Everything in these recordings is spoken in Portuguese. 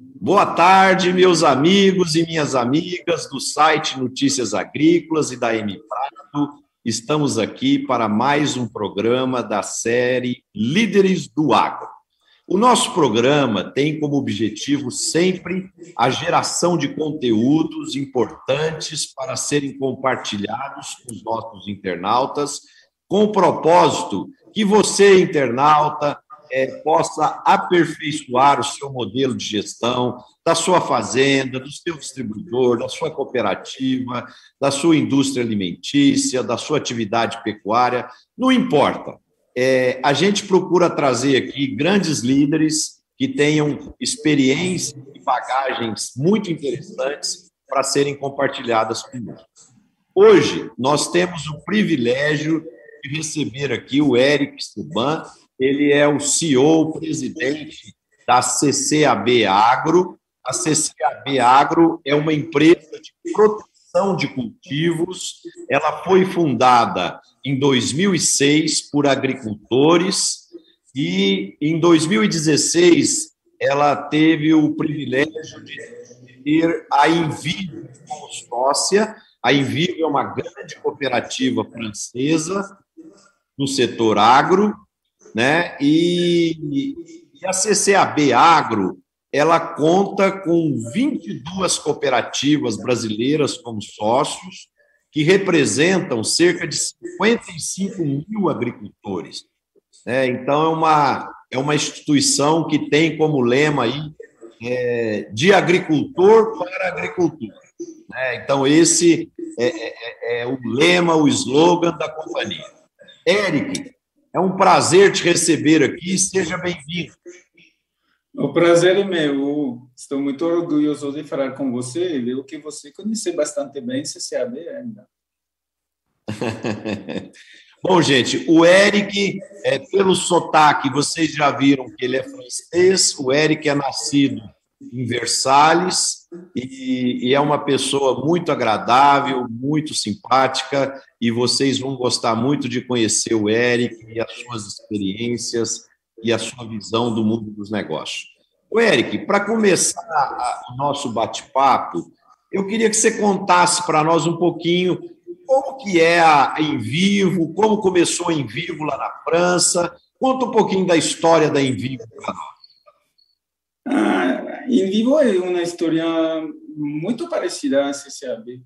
Boa tarde, meus amigos e minhas amigas do site Notícias Agrícolas e da M Prado. Estamos aqui para mais um programa da série Líderes do Agro. O nosso programa tem como objetivo sempre a geração de conteúdos importantes para serem compartilhados com os nossos internautas, com o propósito que você, internauta, é, possa aperfeiçoar o seu modelo de gestão da sua fazenda, do seu distribuidor, da sua cooperativa, da sua indústria alimentícia, da sua atividade pecuária, não importa. É, a gente procura trazer aqui grandes líderes que tenham experiência e bagagens muito interessantes para serem compartilhadas conosco. Hoje, nós temos o privilégio de receber aqui o Eric Suban, ele é o CEO, presidente da CCAB Agro. A CCAB Agro é uma empresa de proteção de cultivos. Ela foi fundada em 2006 por agricultores e em 2016 ela teve o privilégio de ter a Envivo como sócia. A Envivo é uma grande cooperativa francesa no setor agro né? E, e a CCAB Agro ela conta com 22 cooperativas brasileiras como sócios, que representam cerca de 55 mil agricultores. É, então, é uma, é uma instituição que tem como lema aí, é, de agricultor para agricultura. É, então, esse é, é, é, é o lema, o slogan da companhia. Eric, é um prazer te receber aqui. Seja bem-vindo. O prazer é meu. Estou muito orgulhoso de falar com você e ver que você conhece bastante bem CCAB ainda. Bom, gente, o Eric, é, pelo sotaque, vocês já viram que ele é francês. O Eric é nascido em Versalhes e, e, é uma pessoa muito agradável, muito simpática e vocês vão gostar muito de conhecer o Eric e as suas experiências e a sua visão do mundo dos negócios. O Eric, para começar o nosso bate-papo, eu queria que você contasse para nós um pouquinho como que é a Em Vivo, como começou a Em Vivo lá na França. Conta um pouquinho da história da Em Vivo para nós. Ah, em Vivo é uma história muito parecida à CCAB.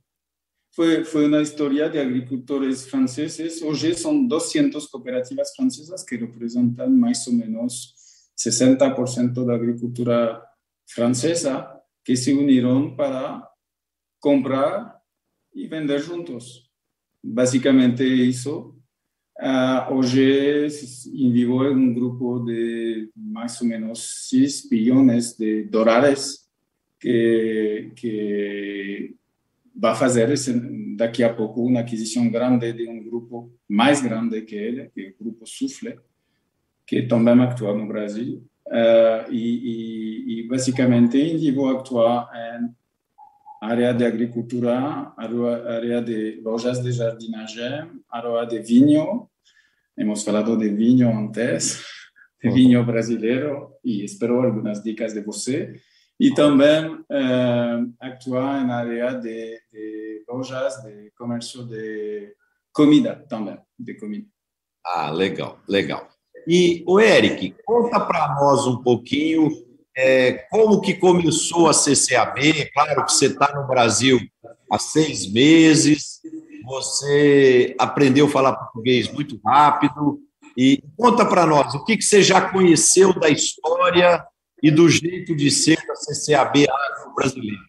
Foi, foi uma história de agricultores franceses. Hoje são 200 cooperativas francesas que representam mais ou menos 60% da agricultura francesa que se uniram para comprar e vender juntos. Basicamente isso. Uh, hoje, Vivo é um grupo de mais ou menos 6 bilhões de dólares que, que vai fazer daqui a pouco uma aquisição grande de um grupo mais grande que ele, que é o Grupo Sufle, que também atua no Brasil. Uh, e, e, e, basicamente, Vivo atua em área de agricultura, área de lojas de jardinagem, área de vinho. Hemos falado de vinho antes, de vinho brasileiro, e espero algumas dicas de você. E também eh, atuar na área de, de lojas de comércio de comida também, de comida. Ah, legal, legal. E o Eric, conta para nós um pouquinho é, como que começou a CCAB? Claro que você está no Brasil há seis meses, você aprendeu a falar português muito rápido. E conta para nós, o que, que você já conheceu da história e do jeito de ser da CCAB Agro brasileira?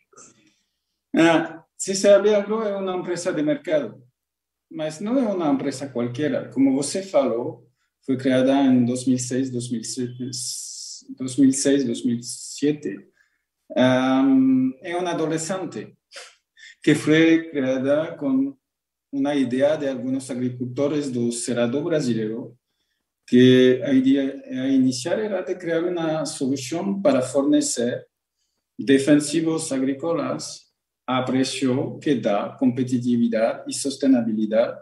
Ah, CCAB Agro é uma empresa de mercado, mas não é uma empresa qualquer. Como você falou, foi criada em 2006, 2007 2006, 2007, um, é uma adolescente que foi criada com uma ideia de alguns agricultores do Cerrado brasileiro, que a ideia a inicial era de criar uma solução para fornecer defensivos agrícolas a preço que dá competitividade e sustentabilidade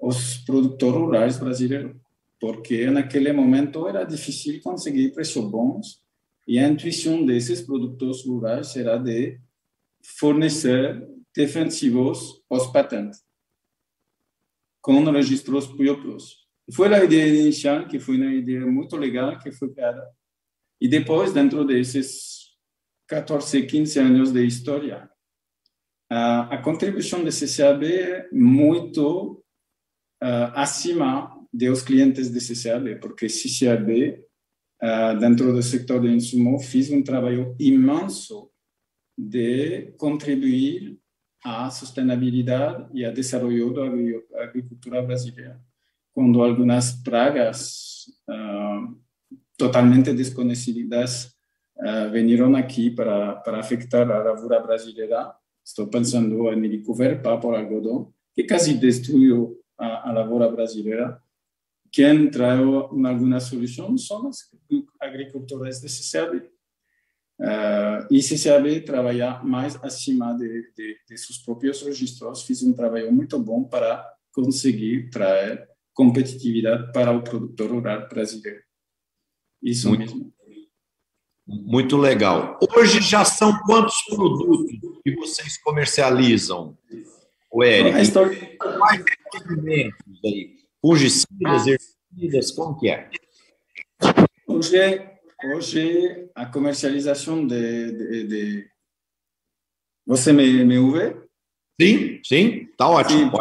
aos produtores rurais brasileiros porque naquele momento era difícil conseguir preços bons e a intuição desses produtores rurais será de fornecer defensivos aos patentes, com registros próprios. Foi a ideia inicial, que foi uma ideia muito legal, que foi criada. E depois, dentro desses 14, 15 anos de história, a, a contribuição do CCAB é muito uh, acima dos clientes do CCAB, porque CCAB, uh, dentro do setor de insumo, fez um trabalho imenso de contribuir à sustentabilidade e ao desenvolvimento da agricultura brasileira. Quando algumas pragas uh, totalmente desconhecidas uh, vieram aqui para, para afetar a lavoura brasileira, estou pensando no Miricoverpa por algodão, que quase destruiu a, a lavoura brasileira. Quem traiu alguma solução são os agricultores de CCAB. Uh, e CCAB trabalha mais acima de, de, de, seus próprios registros, fez um trabalho muito bom para conseguir trazer competitividade para o produtor rural brasileiro. Isso muito, mesmo. Muito legal. Hoje já são quantos produtos que vocês comercializam, o Eric? A história... Quais alimentos aí? Fungicidas, herbicidas, como que é? Hoje Hoje, a comercialização de, de, de... Você me, me ouve? Sim, sim, está ótimo.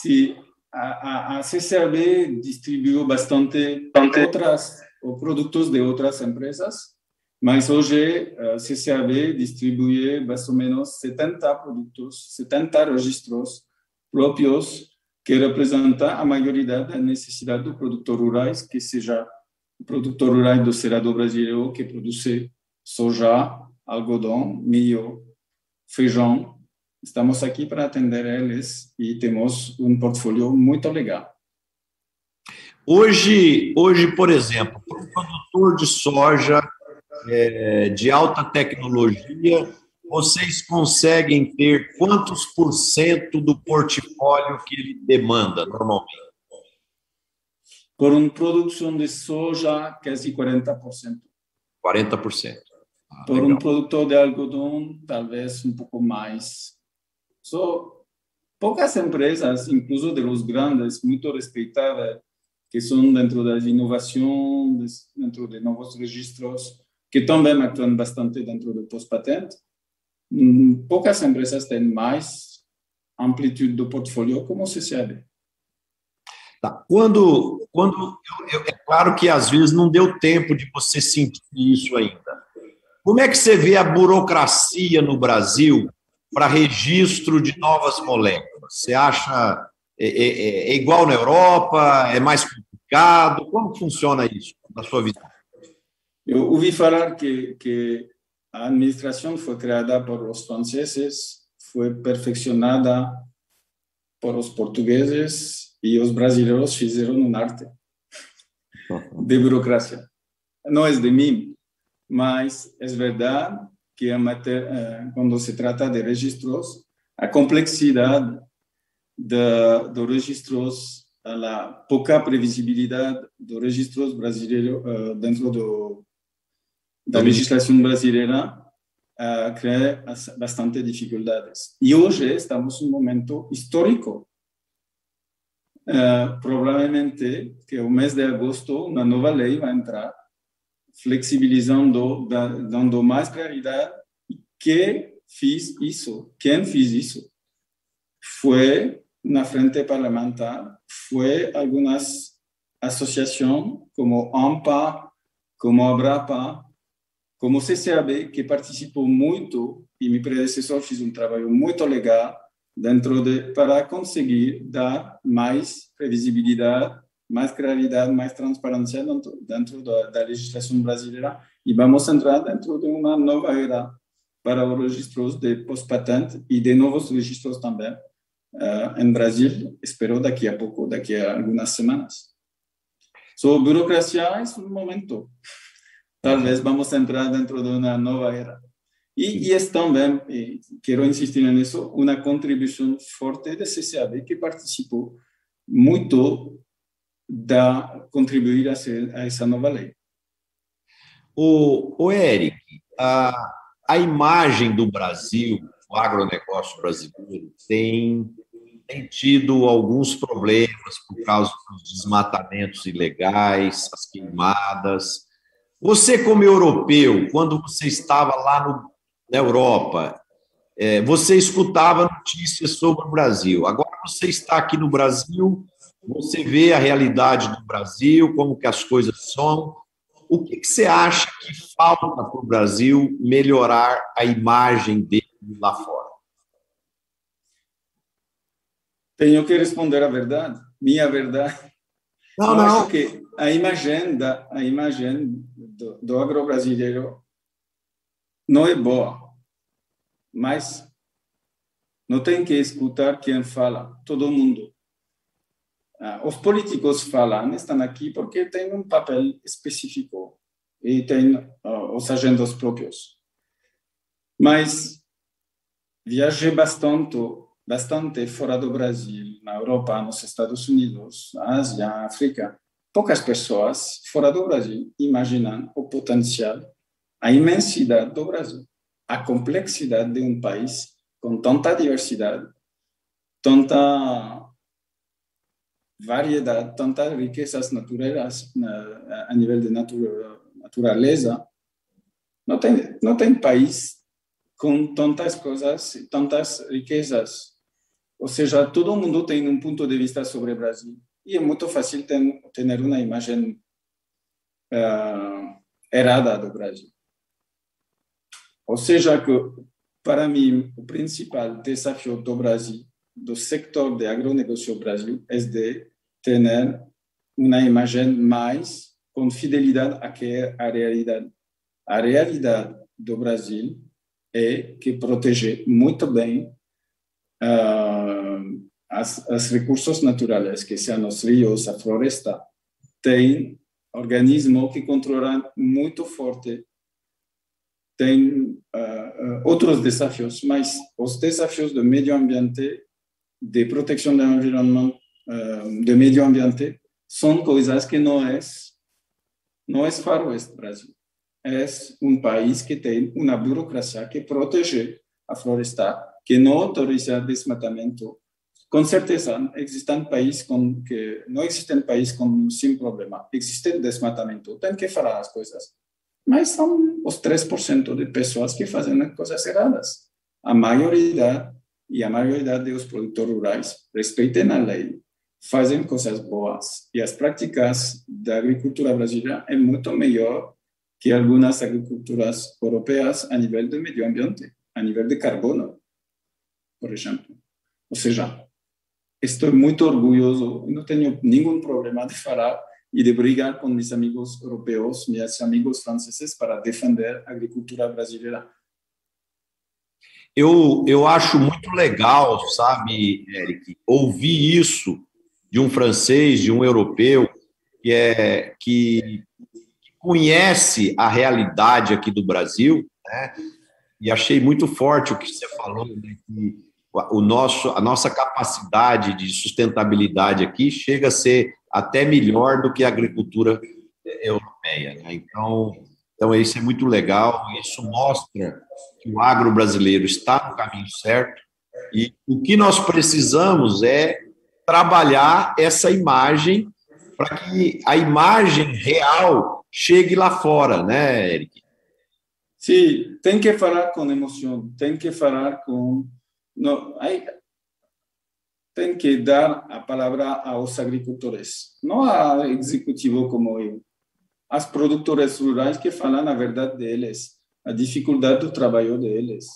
Sim, sim. A, a, a CCAB distribuiu bastante outras produtos de outras empresas, mas hoje a CCAB distribui mais ou menos 70 produtos, 70 registros próprios que representam a maioria da necessidade do produtor rurais, que seja produtor rural do Cerrado brasileiro que produz soja, algodão, milho, feijão. Estamos aqui para atender eles e temos um portfólio muito legal. Hoje, hoje por exemplo, para um produtor de soja é, de alta tecnologia, vocês conseguem ter quantos por cento do portfólio que ele demanda normalmente? Por uma produção de soja quase 40%. 40%. Ah, por legal. um produtor de algodão, talvez um pouco mais. So, poucas empresas, incluso de los grandes, muito respeitadas, que são dentro da inovação, dentro de novos registros, que também atuam bastante dentro do pós-patente. Hum, poucas empresas têm mais amplitude do portfólio como o CCAB. Tá. Quando, quando eu, eu, é claro que às vezes não deu tempo de você sentir isso ainda. Como é que você vê a burocracia no Brasil para registro de novas moléculas? Você acha é, é, é, é igual na Europa? É mais complicado? Como funciona isso na sua visão? Eu ouvi falar que, que a administração foi criada por os franceses, foi perfeccionada por os portugueses e os brasileiros fizeram um arte de burocracia. Não é de mim, mas é verdade que a matéria, eh, quando se trata de registros, a complexidade de, dos registros, a pouca previsibilidade dos registros brasileiros uh, dentro do, da legislação brasileira uh, cria bastante dificuldades. E hoje estamos em um momento histórico Uh, provavelmente que o mês de agosto uma nova lei vai entrar, flexibilizando, dando mais claridade. Que fez isso? Quem fez isso? Foi na frente parlamentar, foi algumas associações como AMPA, como Abrapa, como CCAB, que participou muito e meu predecessor fez um trabalho muito legal dentro de para conseguir dar mais previsibilidade, mais claridade, mais transparência dentro, dentro da, da, legislação brasileira e vamos entrar dentro de uma nova era para os registros de pós-patente e de novos registros também uh, em Brasil, espero daqui a pouco, daqui a algumas semanas. So, burocracia é um momento. Talvez vamos entrar dentro de uma nova era. E, e é também, e quero insistir nisso, uma contribuição forte da CCAB, que participou muito da contribuir a, ser, a essa nova lei. O, o Eric, a, a imagem do Brasil, o agronegócio brasileiro, tem, tem tido alguns problemas por causa dos desmatamentos ilegais, as queimadas. Você, como europeu, quando você estava lá no, na Europa, é, você escutava notícias sobre o Brasil. Agora você está aqui no Brasil, você vê a realidade do Brasil, como que as coisas são. O que, que você acha que falta para o Brasil melhorar a imagem dele lá fora? Tenho que responder a verdade, minha verdade. Não, Eu não. Acho que a imagem da a imagem do, do agro brasileiro não é boa, mas não tem que escutar quem fala, todo mundo. Ah, os políticos falam, estão aqui porque têm um papel específico e têm uh, os agendas próprios. Mas viajei bastante, bastante fora do Brasil, na Europa, nos Estados Unidos, Ásia, África. Poucas pessoas fora do Brasil imaginam o potencial, a imensidade do Brasil, a complexidade de um país com tanta diversidade, tanta variedade, tantas riquezas naturais a nível de natureza. Não tem, não tem país com tantas coisas, tantas riquezas. Ou seja, todo mundo tem um ponto de vista sobre o Brasil. E é muito fácil ter, ter uma imagem uh, errada do Brasil. Ou seja, que para mim, o principal desafio do Brasil do sector de agronegócio Brasil é de ter uma imagem mais com fidelidade à que é a realidade. A realidade do Brasil é que protege muito bem uh, as, recursos naturais, que são os rios, a floresta, tem organismo que controlam muito forte tem uh, outros desafios, mas os desafios do meio ambiente de proteção do environment, uh, do meio ambiente, são coisas que não é, não é faroeste Brasil. É um país que tem uma burocracia que protege a floresta, que não autoriza desmatamento. Com certeza, existem países com que não existem países com sem problema. Existe desmatamento, tem que falar as coisas. Mas são os 3% de pessoas que fazem coisas erradas. A maioria e a maioria dos produtores rurais respeitam a lei, fazem coisas boas e as práticas da agricultura brasileira é muito melhor que algumas agriculturas europeias a nível do meio ambiente, a nível de carbono, por exemplo. Ou seja, estou muito orgulhoso, não tenho nenhum problema de falar e de brigar com meus amigos europeus, meus amigos franceses para defender a agricultura brasileira eu, eu acho muito legal, sabe, Eric, ouvir isso de um francês, de um europeu, que, é, que, que conhece a realidade aqui do Brasil, né? e achei muito forte o que você falou, né? que o nosso, a nossa capacidade de sustentabilidade aqui chega a ser até melhor do que a agricultura europeia. Né? Então, então, isso é muito legal, isso mostra que o agro brasileiro está no caminho certo e o que nós precisamos é trabalhar essa imagem para que a imagem real chegue lá fora, né, Eric? Sim, tem que falar com emoção, tem que falar com. Não, aí, tem que dar a palavra aos agricultores, não ao executivo como eu as produtoras rurais que falam a verdade deles, a dificuldade do trabalho deles,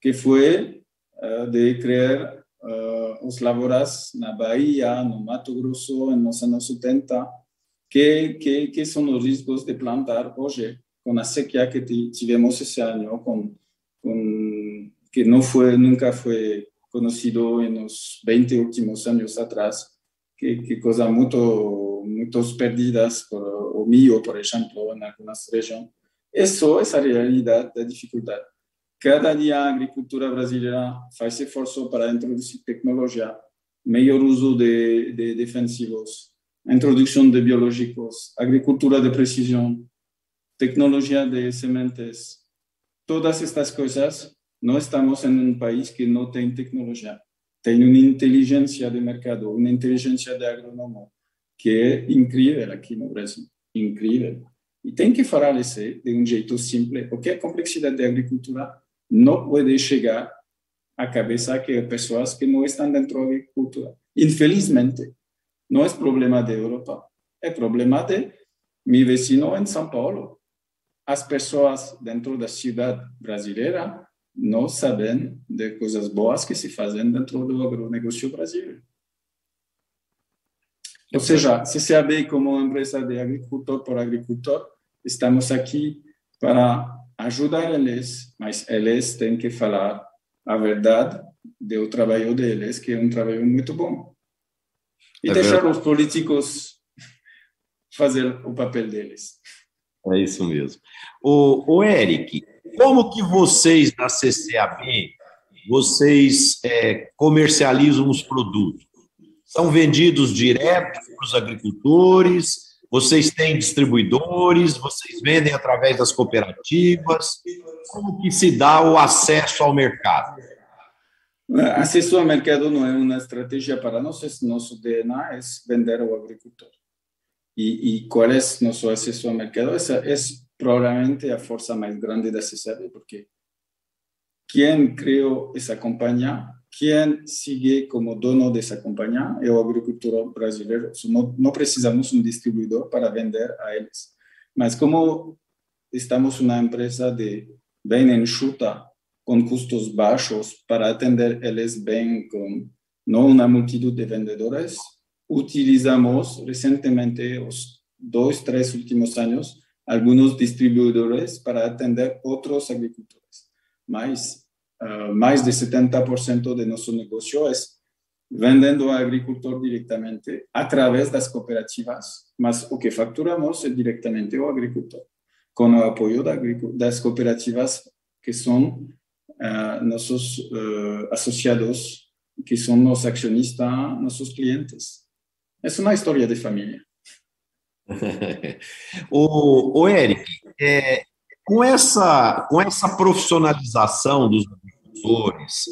que foi uh, de criar uh, os lavouras na Bahia, no Mato Grosso, nos anos 70, que, que, que são os riscos de plantar hoje, com a sequia que tivemos esse ano, com, com, que não foi, nunca foi conhecido nos 20 últimos anos atrás, que, que coisa muito, muitas perdidas por o milho, por exemplo, em algumas regiões. Isso é essa realidade da dificuldade. Cada dia a agricultura brasileira faz esforço para introduzir tecnologia, melhor uso de, de defensivos, introdução de biológicos, agricultura de precisão. tecnologia de sementes, todas estas coisas, não estamos em um país que não tem tecnologia. Tem uma inteligência de mercado, uma inteligência de agrônomo, que é incrível aqui no Brasil. Incrível. E tem que falar isso de um jeito simples, porque a complexidade da agricultura não pode chegar à cabeça de pessoas que não estão dentro da agricultura. Infelizmente, não é problema da Europa, é problema de meu vecino em São Paulo. As pessoas dentro da cidade brasileira não sabem de coisas boas que se fazem dentro do agronegócio brasileiro. Ou seja, CCAB como empresa de agricultor por agricultor, estamos aqui para ajudar eles, mas eles têm que falar a verdade do trabalho deles, que é um trabalho muito bom. E é deixar verdade. os políticos fazer o papel deles. É isso mesmo. O, o Eric, como que vocês da CCAB, vocês é, comercializam os produtos? São vendidos direto para os agricultores? Vocês têm distribuidores? Vocês vendem através das cooperativas? Como que se dá o acesso ao mercado? Acesso ao mercado não é uma estratégia para nós, nosso DNA é vender ao agricultor. E, e qual é nosso acesso ao mercado? É provavelmente a força mais grande da CCAB, porque quem criou essa companhia quem sigue como dono dessa companhia é o agricultor brasileiro. Não, não precisamos distribuidor para vender a eles. Mas como estamos uma empresa de bem enxuta, com custos baixos, para atender eles bem com não uma multidão de vendedores, utilizamos recentemente, os dois, três últimos anos, alguns distribuidores para atender outros agricultores. Mas uh, mais de 70% de nosso negócio é vendendo ao agricultor diretamente através das cooperativas, mas o que faturamos é diretamente ao agricultor, com o apoio das cooperativas que são uh, nossos uh, associados, que são nossos acionistas, nossos clientes. É uma história de família. o, o Eric, é, com essa, com essa profissionalização dos agricultores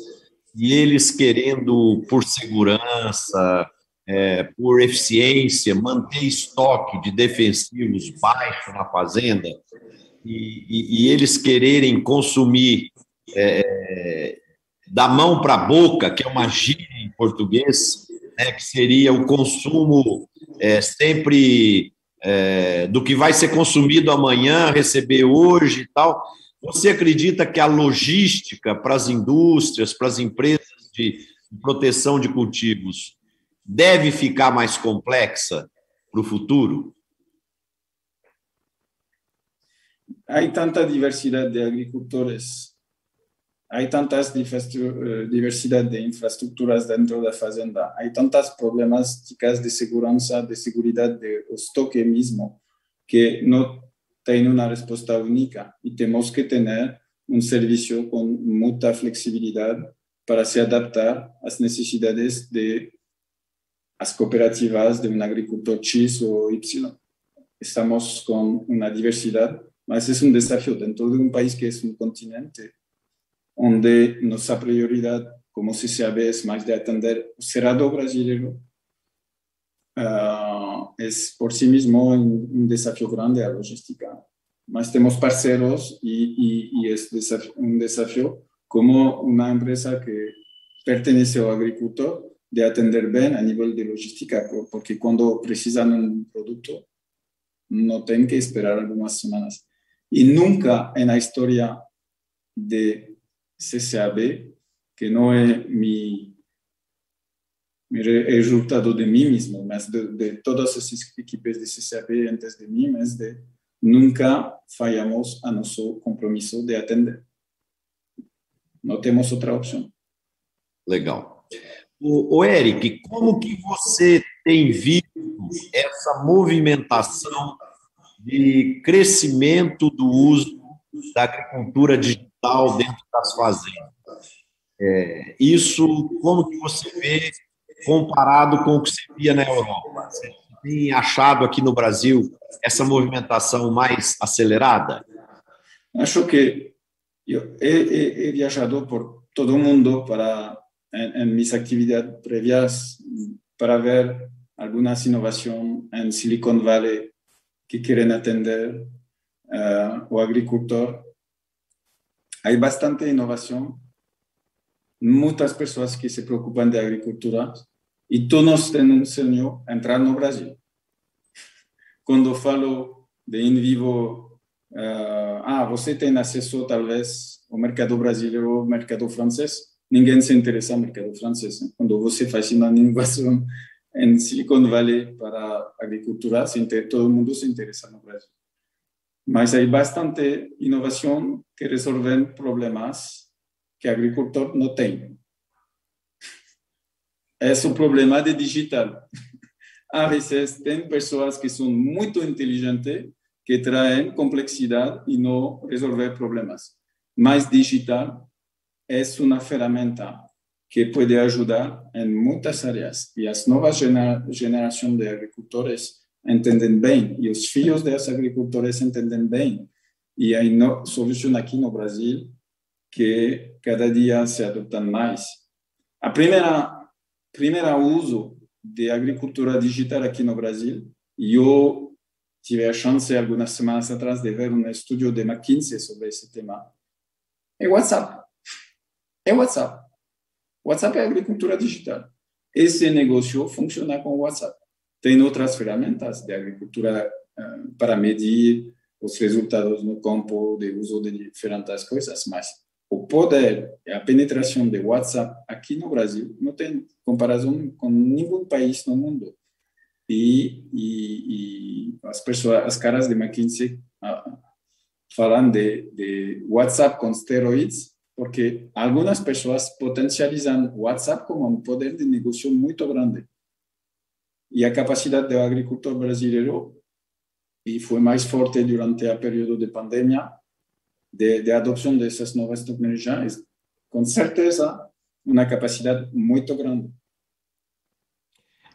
e eles querendo, por segurança, é, por eficiência, manter estoque de defensivos baixo na fazenda e, e, e eles quererem consumir é, da mão para a boca, que é uma gíria em português, né, que seria o consumo é, sempre é, do que vai ser consumido amanhã, receber hoje e tal. Você acredita que a logística para as indústrias, para as empresas de proteção de cultivos, deve ficar mais complexa para o futuro? Há tanta diversidade de agricultores há tantas eh, diversidade de infraestruturas dentro da fazenda, há tantas problemáticas de segurança, de segurança de estoque mesmo, que não tem uma resposta única. E temos que ter um serviço com muita flexibilidade para se adaptar às necessidades de as cooperativas de um agricultor X ou Y. Estamos com uma diversidade, mas é um desafio dentro de um país que é um continente onde nossa prioridade, como se sabe, é mais de atender o cerrado brasileiro. Uh, é por si mesmo um, um, desafio grande a logística. Mas temos parceiros e, e, e é desafio, um desafio como uma empresa que pertence ao agricultor de atender bem a nível de logística, porque quando precisam de um produto, não tem que esperar algumas semanas. E nunca na história de CCAB, que não é mi, mi resultado de mim mesmo, mas de, de todas as equipes de CCAB antes de mim, mas de nunca falhamos a nosso compromisso de atender. Não temos outra opção. Legal. O, o Eric, como que você tem visto essa movimentação de crescimento do uso da agricultura digital dentro das fazendas. É, isso, como que você vê comparado com o que se via na Europa? Você tem achado aqui no Brasil essa movimentação mais acelerada? Acho que eu he, he viajado por todo o mundo para em, em minhas atividades prévias para ver algumas inovações em Silicon Valley que querem atender uh, o agricultor. Há bastante inovação, muitas pessoas que se preocupam de agricultura e todos têm um sonho entrar no Brasil. Quando falo de in vivo, uh, ah, você tem acesso talvez ao mercado brasileiro ou mercado francês? Ninguém se interessa no mercado francês. Quando você faz uma inovação em Silicon Valley para agricultura, todo mundo se interessa no Brasil. Mas há bastante inovação que resolve problemas que o agricultor não tem. É o problema de digital. Às vezes, tem pessoas que são muito inteligentes, que traem complexidade e não resolver problemas. Mas digital é uma ferramenta que pode ajudar em muitas áreas. E as novas gera gerações de agricultores entendem bem, e os filhos desses agricultores entendem bem. E há no, solução aqui no Brasil que cada dia se adotam mais. A primeira, primeira uso de agricultura digital aqui no Brasil, eu tive a chance algumas semanas atrás de ver um estudo de McKinsey sobre esse tema, é WhatsApp. É WhatsApp. WhatsApp é agricultura digital. Esse negócio funciona com WhatsApp. Tem outras ferramentas de agricultura uh, para medir os resultados no campo, de uso de diferentes coisas, mas o poder e a penetração de WhatsApp aqui no Brasil não tem comparação com nenhum país no mundo. E, e, e as pessoas, as caras de McKinsey uh, falam de, de WhatsApp com esteroides porque algumas pessoas potencializam WhatsApp como um poder de negócio muito grande. E a capacidade do agricultor brasileiro, e foi mais forte durante o período de pandemia, de, de dessas novas tecnologias, com certeza, uma capacidade muito grande.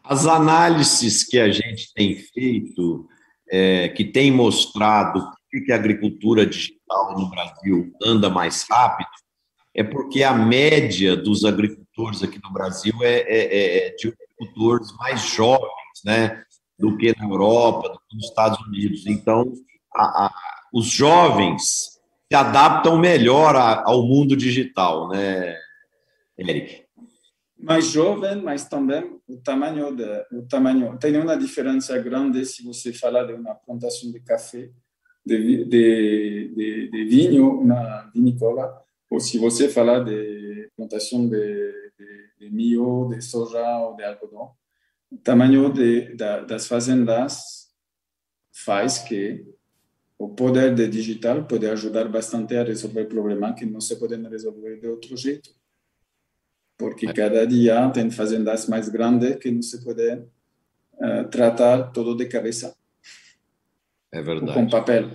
As análises que a gente tem feito, é, que tem mostrado que a agricultura digital no Brasil anda mais rápido, é porque a média dos agricultores aqui no Brasil é, é, é, é de agricultores mais jovens, né, do que na Europa, do que nos Estados Unidos. Então, a, a, os jovens se adaptam melhor a, ao mundo digital, né, Eric? Mais jovem, mas também o tamanho, de, o tamanho. Tem uma diferença grande se você falar de uma plantação de café, de, de, de, de vinho, uma vinícola, ou se você falar de plantação de, de, milho, de soja ou de algodão, o tamanho de, da, das fazendas faz que o poder de digital pode ajudar bastante a resolver problemas que não se podem resolver de outro jeito. Porque cada dia tem fazendas mais grandes que não se podem uh, tratar todo de cabeça. É verdade. Com papel.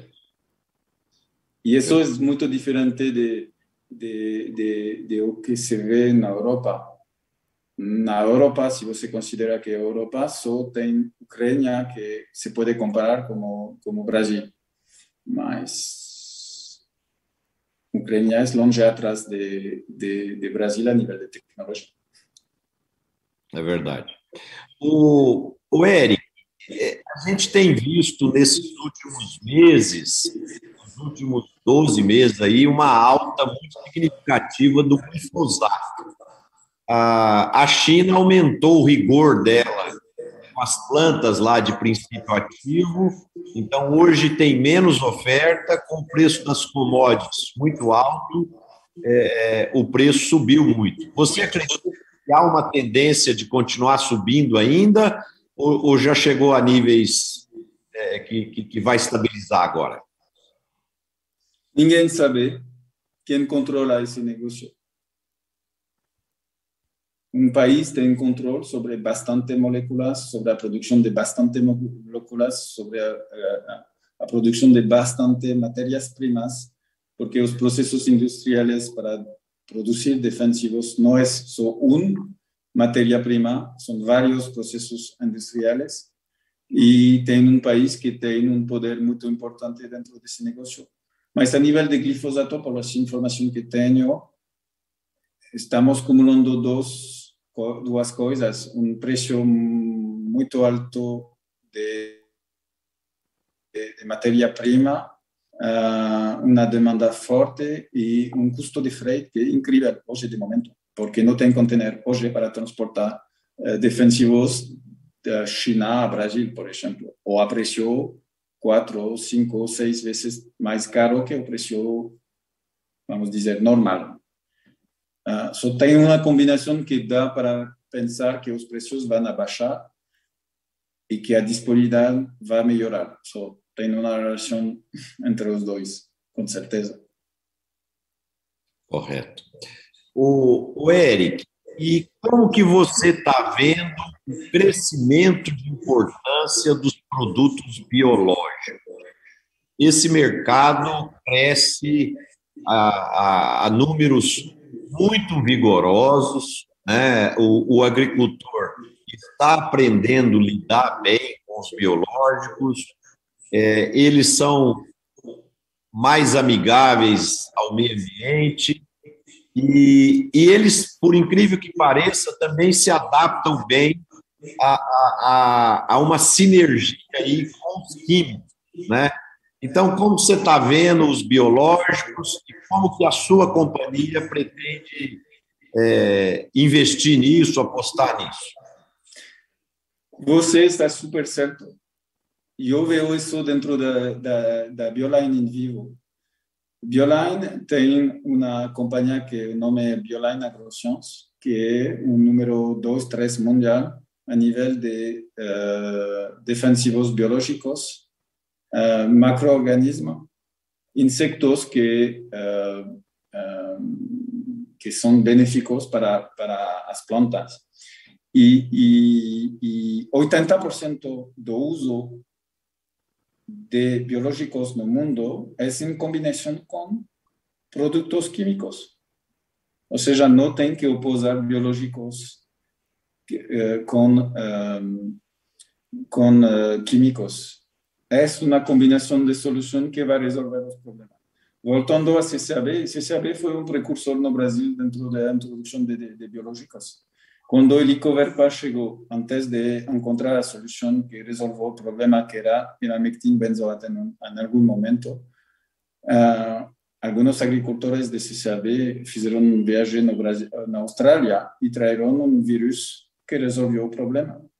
E isso é muito diferente de de, de, de o que se vê na Europa. Na Europa, se você considera que a Europa só tem Ucrânia, que se pode comparar como como Brasil, mas Ucrânia é longe atrás de, de, de Brasil a nível de tecnologia. É verdade. O, o Eric, é, a gente tem visto nesses últimos meses nos últimos 12 meses aí uma alta muito significativa do glifosato. A China aumentou o rigor dela com as plantas lá de princípio ativo, então hoje tem menos oferta, com o preço das commodities muito alto, é, o preço subiu muito. Você acredita que há uma tendência de continuar subindo ainda, ou, ou já chegou a níveis é, que, que, que vai estabilizar agora? Ninguém sabe quem controla esse negócio. Um país tem controle sobre bastante moléculas, sobre a produção de bastante moléculas, sobre a, a, a produção de bastante matérias-primas, porque os processos industriais para produzir defensivos não é só um matéria-prima, são vários processos industriais e tem um país que tem um poder muito importante dentro desse negócio. Mas a nível de glifosato, por essa informação que tenho, estamos acumulando dois, duas coisas: um preço muito alto de, de, de matéria-prima, uh, uma demanda forte e um custo de frete que é incrível hoje de momento, porque não tem container hoje para transportar uh, defensivos da China a Brasil, por exemplo, ou a preço quatro, cinco ou seis vezes mais caro que o preço, vamos dizer, normal. Uh, só tem uma combinação que dá para pensar que os preços vão abaixar e que a disponibilidade vai melhorar. Só tem uma relação entre os dois, com certeza. Correto. O, o Eric, e como que você está vendo o crescimento de importância dos produtos biológicos? Esse mercado cresce a, a, a números muito vigorosos, né? o, o agricultor está aprendendo a lidar bem com os biológicos, é, eles são mais amigáveis ao meio ambiente, e, e eles, por incrível que pareça, também se adaptam bem a, a, a uma sinergia aí com os químicos, né? Então, como você está vendo os biológicos e como que a sua companhia pretende é, investir nisso, apostar nisso? Você está super certo. E eu vejo isso dentro da, da, da Bioline in Vivo. Bioline tem uma companhia que o nome é Bioline Agroscience, que é o número 2, 3 mundial a nível de uh, defensivos biológicos, uh, macroorganismos, insectos que, uh, que são benéficos para, para as plantas. E, e, e 80% do uso de biológicos no mundo é em combinação com produtos químicos. Ou seja, não tem que opor biológicos eh, com eh, químicos. É uma combinação de solução que vai resolver os problemas. Voltando a CCAB, CCAB foi um precursor no Brasil dentro da introdução de, de, de biológicos. Quando o Helicoverpa chegou, antes de encontrar a solução que resolveu o problema que era ivermectin benzoatenol em algum momento, uh, alguns agricultores de CCAB fizeram um viagem no Brasil, na Austrália e traíram um vírus que resolveu o problema.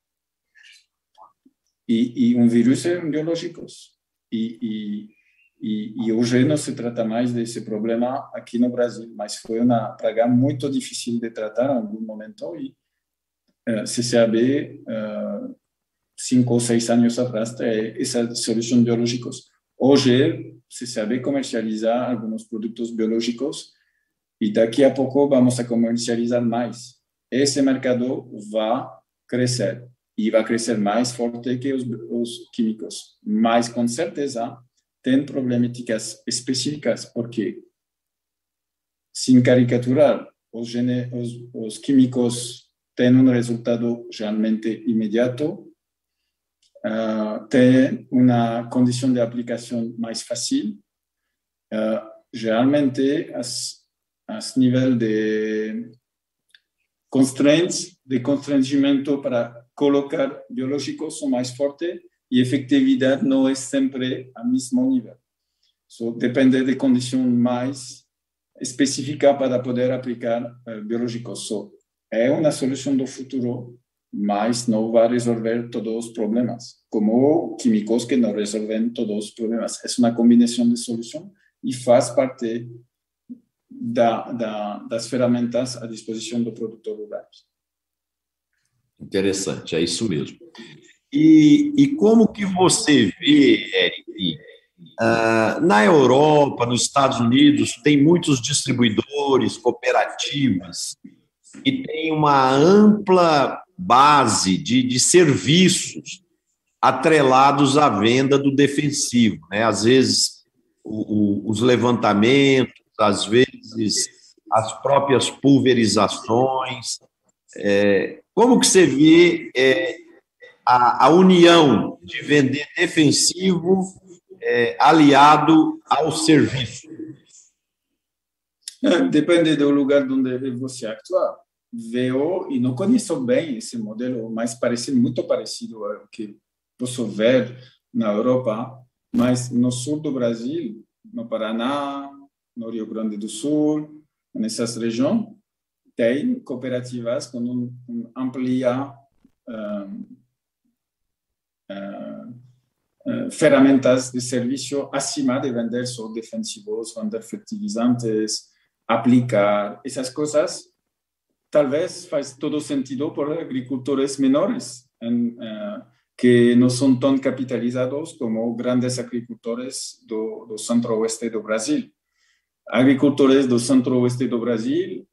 E, e um vírus é um biológico. E, e, e, hoje não se trata mais desse problema aqui no Brasil, mas foi uma praga muito difícil de tratar em algum momento e uh, CCAB, uh, cinco ou seis anos atrás, é essa solução biológicos. Hoje, CCAB comercializa alguns produtos biológicos e daqui a pouco vamos a comercializar mais. Esse mercado vai crescer e vai crescer mais forte que os, os químicos, mas com certeza tem problemáticas específicas, porque, sem caricaturar, os, os, os químicos tem um resultado geralmente imediato, uh, tem uma condição de aplicação mais fácil, uh, geralmente as, as nível de constraints, de constrangimento para colocar biológicos são mais fortes e efetividade não é sempre a mesmo nível. So, depende de condições mais específicas para poder aplicar uh, biológicos. So, é uma solução do futuro, mas não vai resolver todos os problemas, como químicos que não resolvem todos os problemas. É uma combinação de soluções e faz parte da, da, das ferramentas à disposição do produtor rural. Interessante, é isso mesmo. E, e como que você vê, Eric, uh, na Europa, nos Estados Unidos, tem muitos distribuidores, cooperativas, e tem uma ampla base de, de serviços atrelados à venda do defensivo. Né? Às vezes, o, o, os levantamentos, às vezes, as próprias pulverizações. É, como que você vê é, a, a união de vender defensivo é, aliado ao serviço? É, depende do lugar onde você atua. Veo, e não conheço bem esse modelo, mas parece muito parecido ao que posso ver na Europa, mas no sul do Brasil, no Paraná, no Rio Grande do Sul, nessas regiões, tem cooperativas com um, um amplia um, uh, uh, ferramentas de serviço acima de vender só defensivos, vender fertilizantes, aplicar essas coisas. Talvez faz todo sentido para agricultores menores, em, uh, que não são tão capitalizados como grandes agricultores do, do centro-oeste do Brasil. Agricultores do centro-oeste do Brasil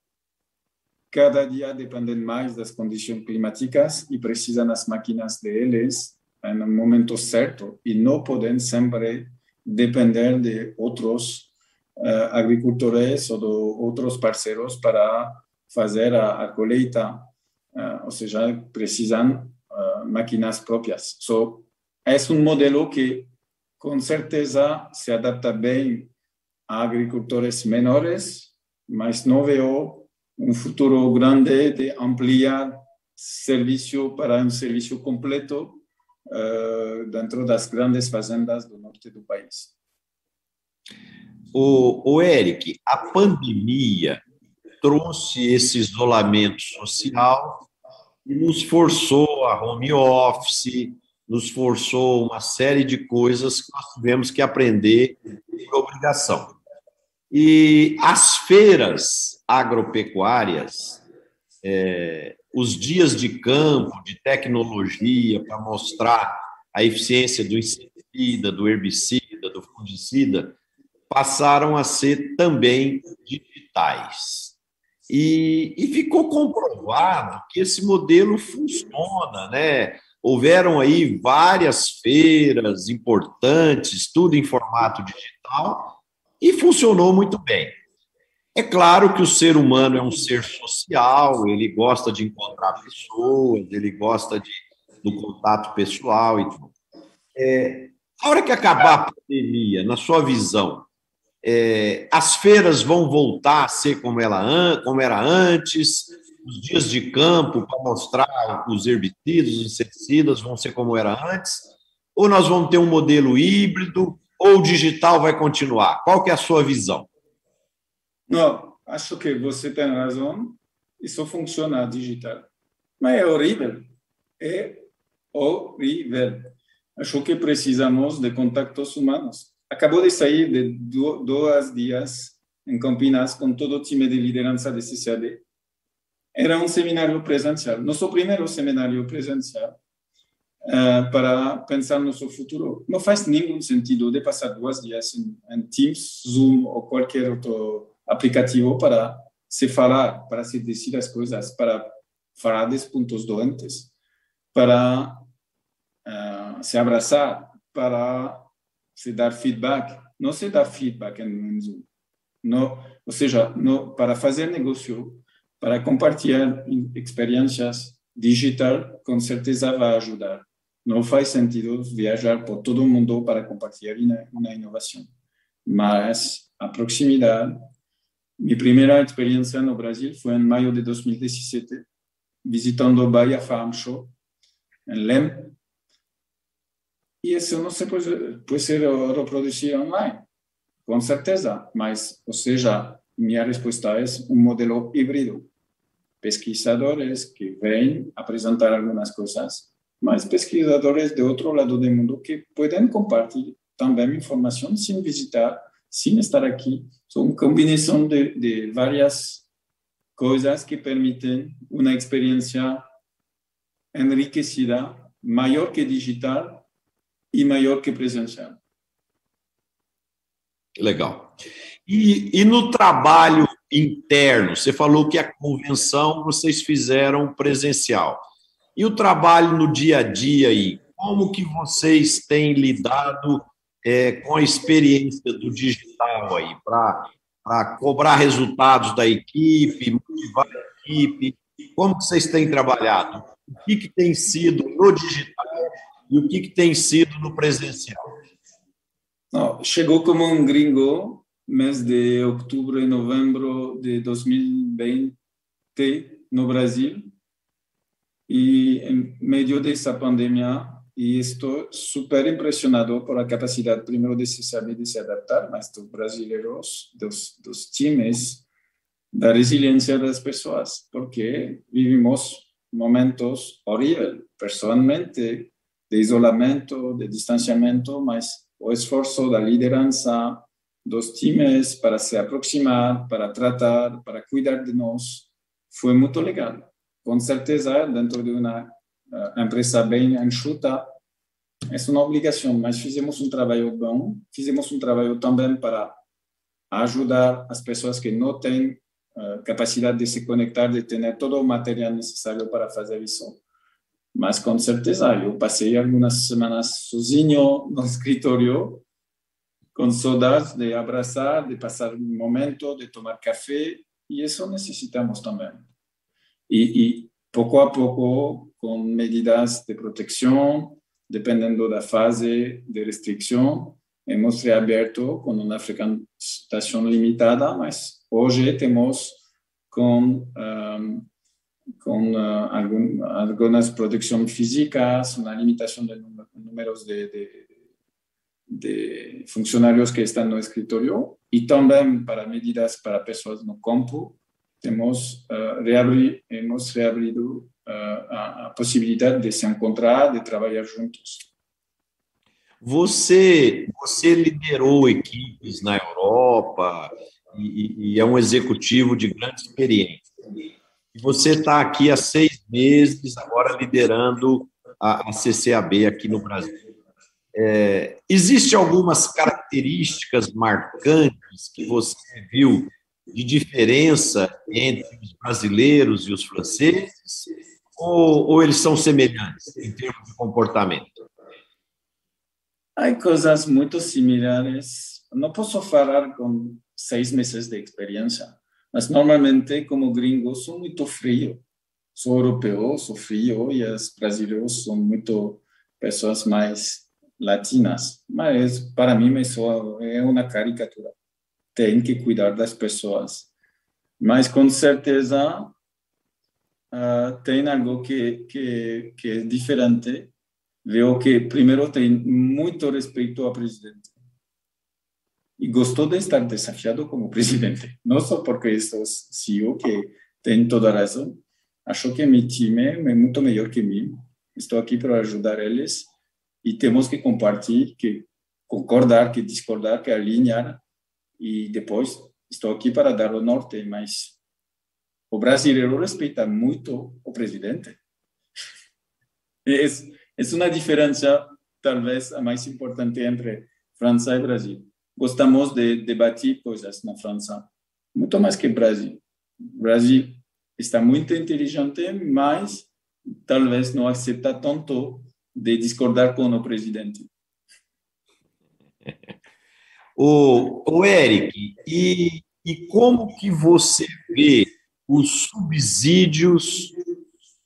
cada dia dependem mais das condições climáticas e precisam das máquinas deles no momento certo e não podem sempre depender de outros uh, agricultores ou de outros parceiros para fazer a, a colheita, uh, ou seja, precisam uh, máquinas próprias. So, é um modelo que, com certeza, se adapta bem a agricultores menores, mas não vejo um futuro grande de ampliar serviço para um serviço completo uh, dentro das grandes fazendas do norte do país. O, o Eric, a pandemia trouxe esse isolamento social e nos forçou a home office, nos forçou uma série de coisas que nós tivemos que aprender por obrigação. E as feiras agropecuárias, é, os dias de campo, de tecnologia, para mostrar a eficiência do inseticida, do herbicida, do fungicida, passaram a ser também digitais. E, e ficou comprovado que esse modelo funciona, né? Houveram aí várias feiras importantes, tudo em formato digital, e funcionou muito bem. É claro que o ser humano é um ser social, ele gosta de encontrar pessoas, ele gosta de, do contato pessoal e tudo. É, a hora que acabar a pandemia, na sua visão, é, as feiras vão voltar a ser como, ela, como era antes, os dias de campo para mostrar os herbicidas, os inseticidas vão ser como era antes, ou nós vamos ter um modelo híbrido, ou o digital vai continuar? Qual que é a sua visão? Não, acho que você tem razão, isso funciona digital. Mas é horrível, é horrível. Acho que precisamos de contatos humanos acabou de sair de dois dias em Campinas com todo o time de liderança de CCAB. Era um seminário presencial, nosso primeiro seminário presencial uh, para pensar no nosso futuro. Não faz nenhum sentido de passar dois dias em, em Teams, Zoom ou qualquer outro aplicativo para se falar, para se decidir as coisas, para falar dos pontos doentes, para uh, se abraçar, para se dar feedback, não se dá feedback em Zoom. Não, ou seja, não, para fazer negócio, para compartilhar experiências digital, com certeza vai ajudar. Não faz sentido viajar por todo o mundo para compartilhar uma inovação. Mas a proximidade, minha primeira experiência no Brasil foi em maio de 2017, visitando o Bahia Farm Show, em Lem, e isso não se pode, pode ser reproduzido online, com certeza. Mas, ou seja, minha resposta é um modelo híbrido. Pesquisadores que vêm apresentar algumas coisas, mas pesquisadores de outro lado do mundo que podem compartilhar também informação sem visitar, sem estar aqui. São uma combinação de, de várias coisas que permitem uma experiência enriquecida, maior que digital, e maior que presencial. Legal. E, e no trabalho interno, você falou que a convenção vocês fizeram presencial. E o trabalho no dia a dia aí, como que vocês têm lidado é, com a experiência do digital aí, para cobrar resultados da equipe, motivar a equipe? Como que vocês têm trabalhado? O que, que tem sido no digital e o que, que tem sido no presencial? Não, chegou como um gringo mês de outubro e novembro de 2020 no Brasil e em meio dessa pandemia e estou super impressionado por a capacidade primeiro de se saber de se adaptar, mas dos brasileiros, dos, dos times, da resiliência das pessoas, porque vivimos momentos horríveis, pessoalmente, de isolamento, de distanciamento, mas o esforço da liderança dos times para se aproximar, para tratar, para cuidar de nós, foi muito legal. Com certeza, dentro de uma uh, empresa bem enxuta, é uma obrigação, mas fizemos um trabalho bom, fizemos um trabalho também para ajudar as pessoas que não têm uh, capacidade de se conectar, de ter todo o material necessário para fazer isso. Mas com certeza, eu passei algumas semanas sozinho no escritório, com saudades de abraçar, de passar um momento, de tomar café, e isso necessitamos também. E, e pouco a pouco, com medidas de proteção, dependendo da fase de restrição, hemos reaberto com uma frequentação limitada, mas hoje temos com um, com uh, físicas, uma limitação de números de, de, de, funcionários que estão no escritório e também para medidas para pessoas no campo, temos uh, reabri, hemos reabrido uh, a, a possibilidade de se encontrar, de trabalhar juntos. Você, você liderou equipes na Europa e, e é um executivo de grande experiência. Você está aqui há seis meses, agora liderando a, a CCAB aqui no Brasil. É, Existem algumas características marcantes que você viu de diferença entre os brasileiros e os franceses? Ou, ou eles são semelhantes em termos de comportamento? Há coisas muito similares. Não posso falar com seis meses de experiência, mas normalmente, como gringos, sou muito frio. Sou europeu, sou frio, e os brasileiros são muito pessoas mais latinas. Mas, para mim, é uma caricatura. Tem que cuidar das pessoas. Mas, com certeza, uh, tem algo que, que, que é diferente. Vejo que, primeiro, tem muito respeito ao presidente e gostou de estar desafiado como presidente. Não só porque sou CEO, que tem toda razão. Acho que meu time é muito melhor que mim. Estou aqui para ajudar eles e temos que compartilhar, que concordar, que discordar, que alinhar e depois estou aqui para dar o norte, mas o brasileiro respeita muito o presidente. É, é uma diferença, talvez, a mais importante entre França e Brasil gostamos de debater coisas na França, muito mais que Brasil. Brasil está muito inteligente, mas talvez não aceita tanto de discordar com o presidente. O, o Eric, e, e como que você vê os subsídios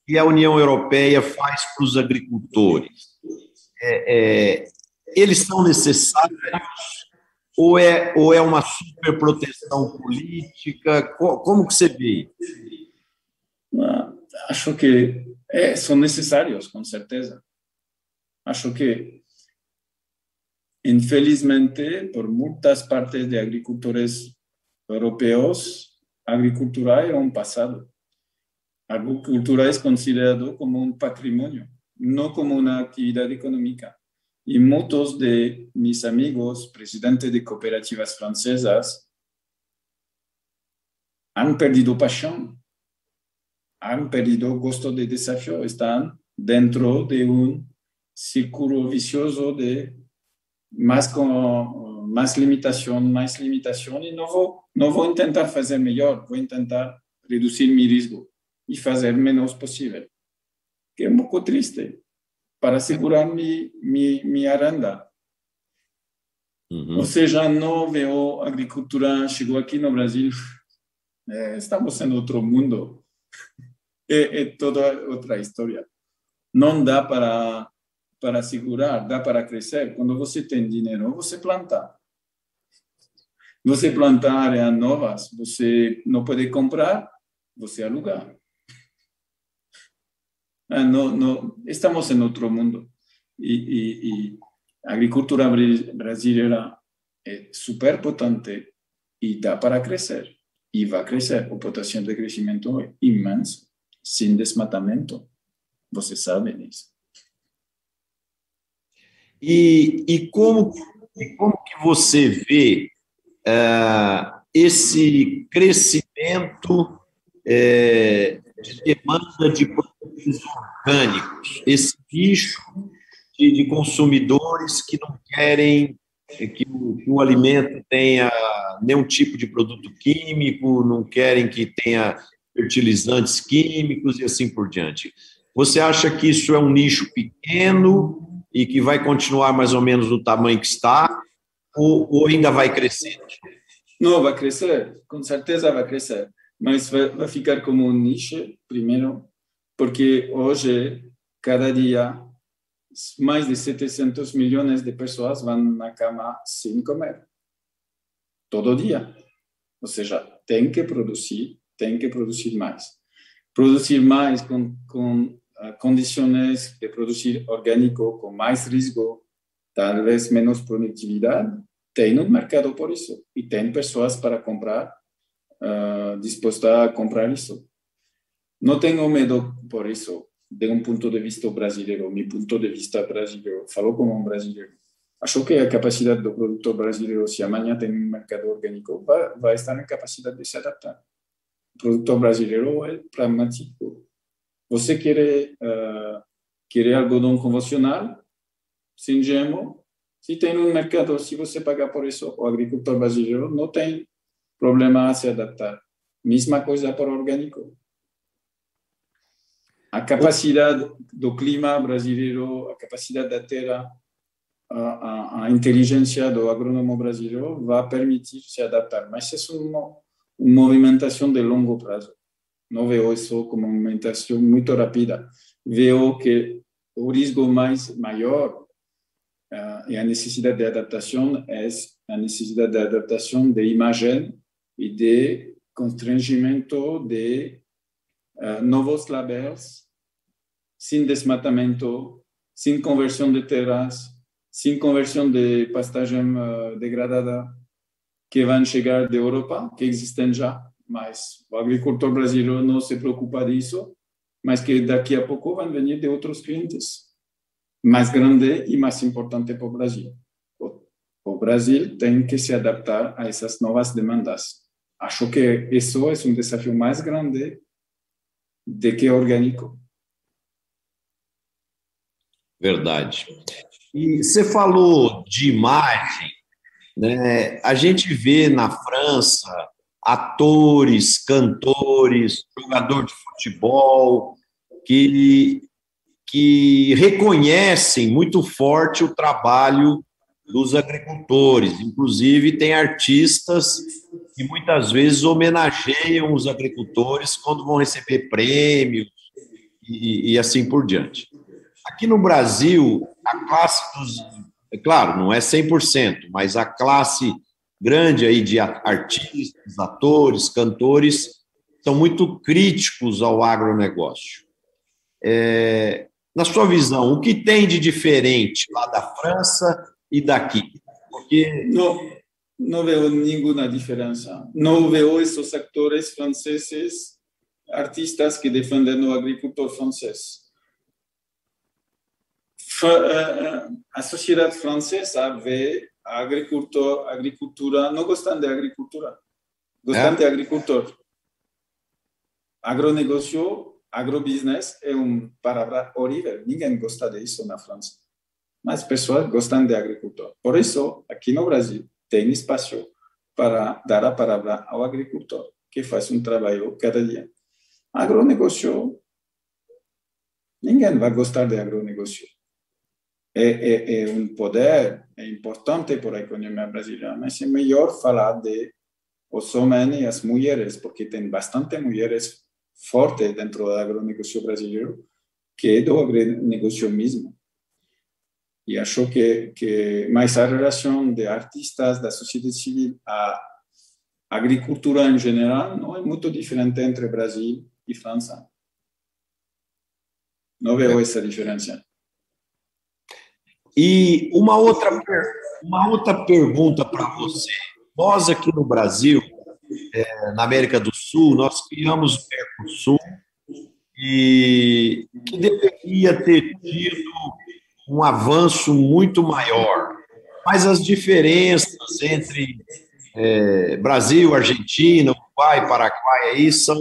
que a União Europeia faz para os agricultores? É, é, eles são necessários ou é, ou é uma superproteção política? Como que você vê? Ah, acho que é, são necessários, com certeza. Acho que, infelizmente, por muitas partes de agricultores europeus, a agricultura é um passado. A agricultura é considerada como um patrimônio, não como uma atividade econômica. Y muchos de mis amigos, presidentes de cooperativas francesas, han perdido pasión, han perdido gusto de desafío, están dentro de un círculo vicioso de más, con, más limitación, más limitación, y no voy, no voy a intentar hacer mejor, voy a intentar reducir mi riesgo y hacer menos posible. Que es un poco triste, para segurar mi, mi, mi aranda. Uhum. Ou seja, não veio agricultura, chegou aqui no Brasil, é, estamos em outro mundo, é, é, toda outra história. Não dá para para segurar, dá para crescer. Quando você tem dinheiro, você planta. Você planta áreas novas, você não pode comprar, você alugar. Ah, no, no, estamos em outro mundo. E, e, e a agricultura brasileira é super potente e dá para crescer. E vai crescer. O potencial de crescimento é imenso, sem desmatamento. Você sabe disso. E, e, como, e como que você vê uh, esse crescimento é, de demanda de produtos orgânicos, esse nicho de, de, consumidores que não querem que o, que o, alimento tenha nenhum tipo de produto químico, não querem que tenha fertilizantes químicos e assim por diante. Você acha que isso é um nicho pequeno e que vai continuar mais ou menos no tamanho que está, ou, ou ainda vai crescer? Não, vai crescer, com certeza vai crescer mas vai, vai ficar como um nicho, primeiro, porque hoje, cada dia, mais de 700 milhões de pessoas vão na cama sem comer. Todo dia. Ou seja, tem que produzir, tem que produzir mais. Produzir mais com, com uh, condições de produzir orgânico, com mais risco, talvez menos produtividade, tem um mercado por isso. E tem pessoas para comprar uh, disposta a comprar isso. Não tenho medo por isso, de um ponto de vista brasileiro, meu ponto de vista brasileiro, falou como um brasileiro. Acho que a capacidade do produtor brasileiro, se amanhã tem um mercado orgânico, vai, vai estar na capacidade de se adaptar. O produtor brasileiro é pragmático. Você quer, uh, quer algodão convencional, sem? Se tem um mercado, se você pagar por isso, o agricultor brasileiro não tem problema a se adaptar. Mesma coisa para o orgânico. A capacidade do clima brasileiro, a capacidade da terra, a, a, a inteligência do agrônomo brasileiro vai permitir se adaptar. Mas é uma, uma movimentação de longo prazo. Não vejo isso como uma movimentação muito rápida. Vejo que o risco mais maior uh, e a necessidade de adaptação é a necessidade de adaptação de imagem e de constrangimento de uh, novos labels, sem desmatamento, sem conversão de terras, sem conversão de pastagem uh, degradada que vão chegar da Europa, que existem já, mas o agricultor brasileiro não se preocupa disso, mas que daqui a pouco vão vir de outros clientes, mais grande e mais importante para o Brasil. O Brasil tem que se adaptar a essas novas demandas acho que isso é um desafio mais grande do que orgânico. Verdade. E você falou de imagem, né? A gente vê na França atores, cantores, jogador de futebol que que reconhecem muito forte o trabalho dos agricultores. Inclusive, tem artistas que muitas vezes homenageiam os agricultores quando vão receber prêmios e, e assim por diante. Aqui no Brasil, a classe dos. É claro, não é 100%, mas a classe grande aí de artistas, atores, cantores, são muito críticos ao agronegócio. É, na sua visão, o que tem de diferente lá da França e daqui? Porque não, não nenhuma diferença. Não vejo esses sectores franceses, artistas que defendem o agricultor francês. Eh, eh, a sociedade francesa vê agricultor, agricultura, não gostam de agricultura, gostam é? de agricultor. Agronegócio, agrobusiness é uma palavra horrível, ninguém gosta disso na França mas pessoas gostam de agricultor. Por isso, aqui no Brasil, tem espaço para dar a palavra ao agricultor, que faz um trabalho cada dia. Agronegócio, ninguém vai gostar de agronegócio. É, é, é um poder, é importante para a economia brasileira, mas é melhor falar de os homens e as mulheres, porque tem bastante mulheres fortes dentro do agronegócio brasileiro que do agronegócio mesmo. E acho que, que mais a relação de artistas, da sociedade civil, a agricultura em geral, não é muito diferente entre Brasil e França. Não vejo essa diferença. E uma outra, uma outra pergunta para você. Nós aqui no Brasil, é, na América do Sul, nós criamos o Mercosul e que deveria ter tido um avanço muito maior. Mas as diferenças entre é, Brasil, Argentina, Uruguai, Paraguai aí são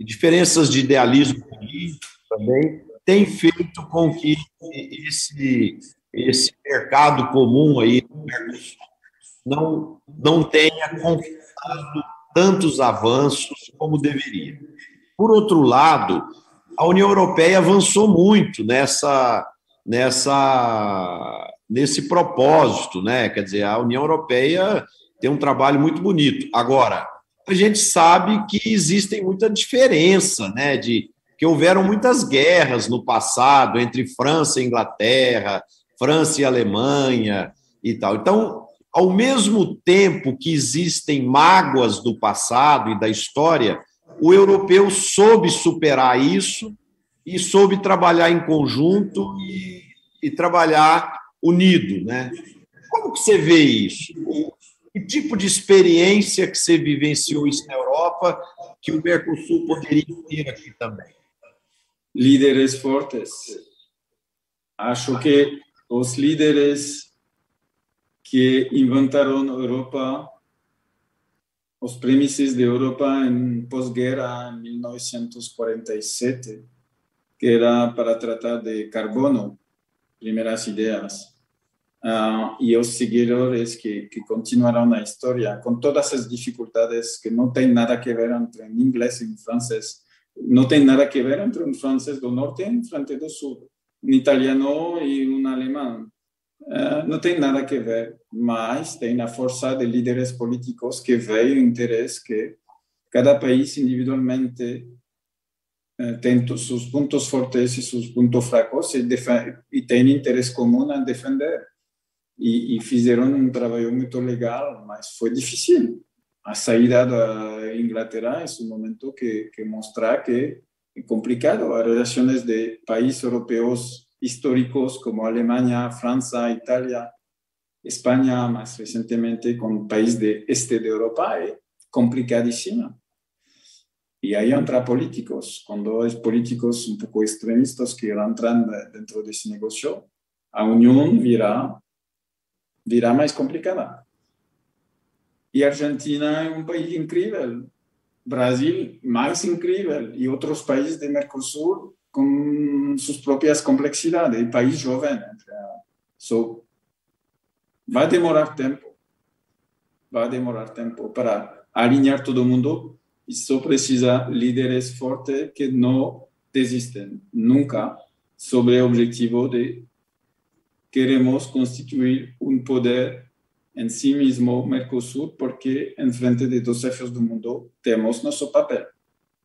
diferenças de idealismo político também tem feito com que esse, esse mercado comum aí não, não tenha conquistado tantos avanços como deveria. Por outro lado, a União Europeia avançou muito nessa, nessa, nesse propósito, né? Quer dizer, a União Europeia tem um trabalho muito bonito. Agora, a gente sabe que existem muita diferença, né? De que houveram muitas guerras no passado entre França e Inglaterra, França e Alemanha e tal. Então, ao mesmo tempo que existem mágoas do passado e da história, o europeu soube superar isso e soube trabalhar em conjunto e, e trabalhar unido, né? Como que você vê isso? Que tipo de experiência que você vivenciou isso na Europa que o Mercosul poderia ter aqui também? Líderes fortes. Acho que os líderes que inventaram Europa, os premissas de Europa em pós-guerra, em 1947, que era para tratar de carbono, primeiras ideias. Uh, e os seguidores que, que continuaram na história, com todas as dificuldades que não tem nada a ver entre inglês e francês, no tem nada que ver entre un francés del norte y un francés del sur, un italiano y un alemán. Uh, não tem nada a ver, mas tem a força de líderes políticos que veem o interesse que cada país individualmente uh, tem seus pontos fortes e seus pontos fracos e, e tem interesse comum a defender. E, e fizeram um trabalho muito legal, mas foi difícil a saída da Inglaterra é um momento que, que mostra que é complicado. As relações de países europeus históricos como Alemanha, França, Itália, Espanha, mais recentemente com países de este de Europa, é complicadíssima. E aí entra políticos. Quando os políticos um pouco extremistas que entram dentro desse negócio, a união virá, virá mais complicada. E a Argentina é um país incrível. Brasil, mais incrível. E outros países do Mercosul com suas próprias complexidades. E país jovem. So, vai demorar tempo. Vai demorar tempo para alinhar todo mundo. E só precisa líderes fortes que não desistem nunca sobre o objetivo de queremos constituir um poder en sí mismo Mercosur porque en frente de dos jefes del mundo tenemos nuestro papel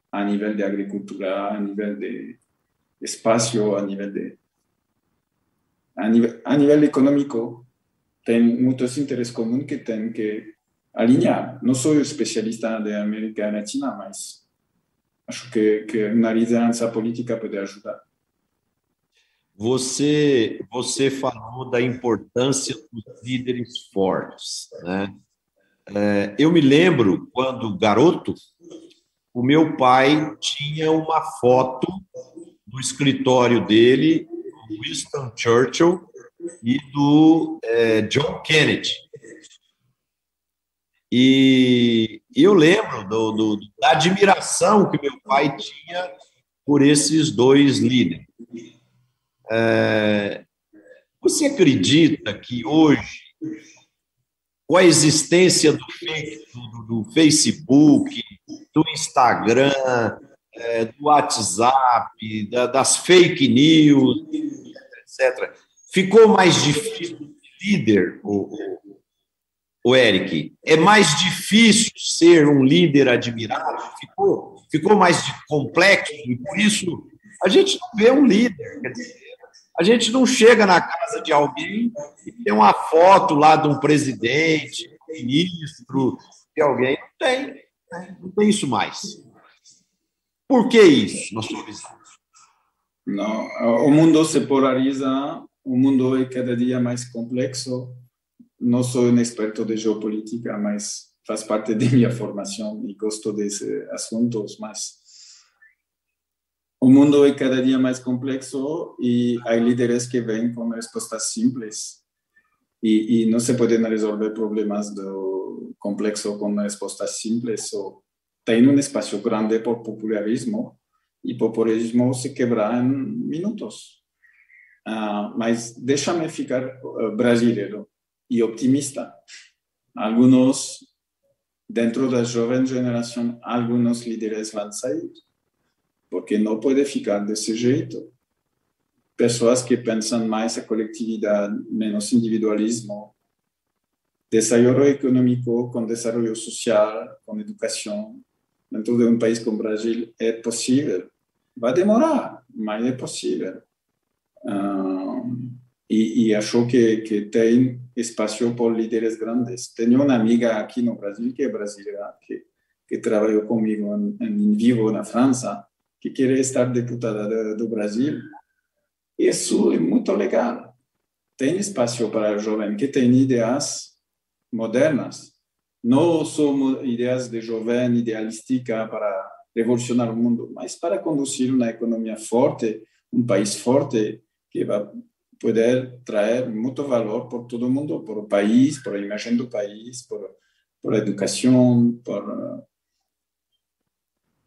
a nivel de agricultura, a nivel de espacio, a nivel de a nivel, a nivel económico, ten muchos intereses comunes que tienen que alinear. No soy especialista de América Latina, mas acho que, que una lideranza política puede ayudar. Você, você falou da importância dos líderes fortes. Né? É, eu me lembro quando garoto, o meu pai tinha uma foto no escritório dele, do Winston Churchill e do é, John Kennedy. E, e eu lembro do, do, da admiração que meu pai tinha por esses dois líderes. É, você acredita que hoje, com a existência do, do, do Facebook, do Instagram, é, do WhatsApp, da, das fake news, etc., ficou mais difícil líder, o, o Eric? É mais difícil ser um líder admirado? Ficou, ficou mais complexo e por isso a gente não vê um líder. Quer dizer, A gente não chega na casa de alguém e tem uma foto lá de um presidente, ministro, de alguém. Não tem. Não tem isso mais. Por que isso, na sua visão? Não, o mundo se polariza, o mundo é cada dia mais complexo. Não sou um experto de geopolítica, mas faz parte de minha formação e gosto desses assuntos, mas o mundo é cada dia mais complexo e há líderes que vêm com respostas simples e, e não se podem resolver problemas do complexo com respostas simples. Ou tem um espaço grande por popularismo e populismo se quebra em minutos. Uh, mas deixa-me ficar uh, brasileiro e optimista. Alguns, dentro da jovem geração, alguns líderes vão sair porque não pode ficar desse jeito. Pessoas que pensam mais a coletividade, menos individualismo, desenvolvimento econômico com desenvolvimento social, com educação, dentro de um país como o Brasil, é possível. Vai demorar, mas é possível. E, e acho que, que tem espaço para líderes grandes. Tenho uma amiga aqui no Brasil, que é brasileira, que, que trabalhou comigo em, em vivo na França, que querer estar deputada do, do Brasil. Isso é muito legal. Tem espaço para jovem que tem ideias modernas, não são ideias de jovem idealística para revolucionar o mundo, mas para conduzir uma economia forte, um país forte que vai poder trazer muito valor por todo mundo, por o país, por a imagem do país, por, por a educação, por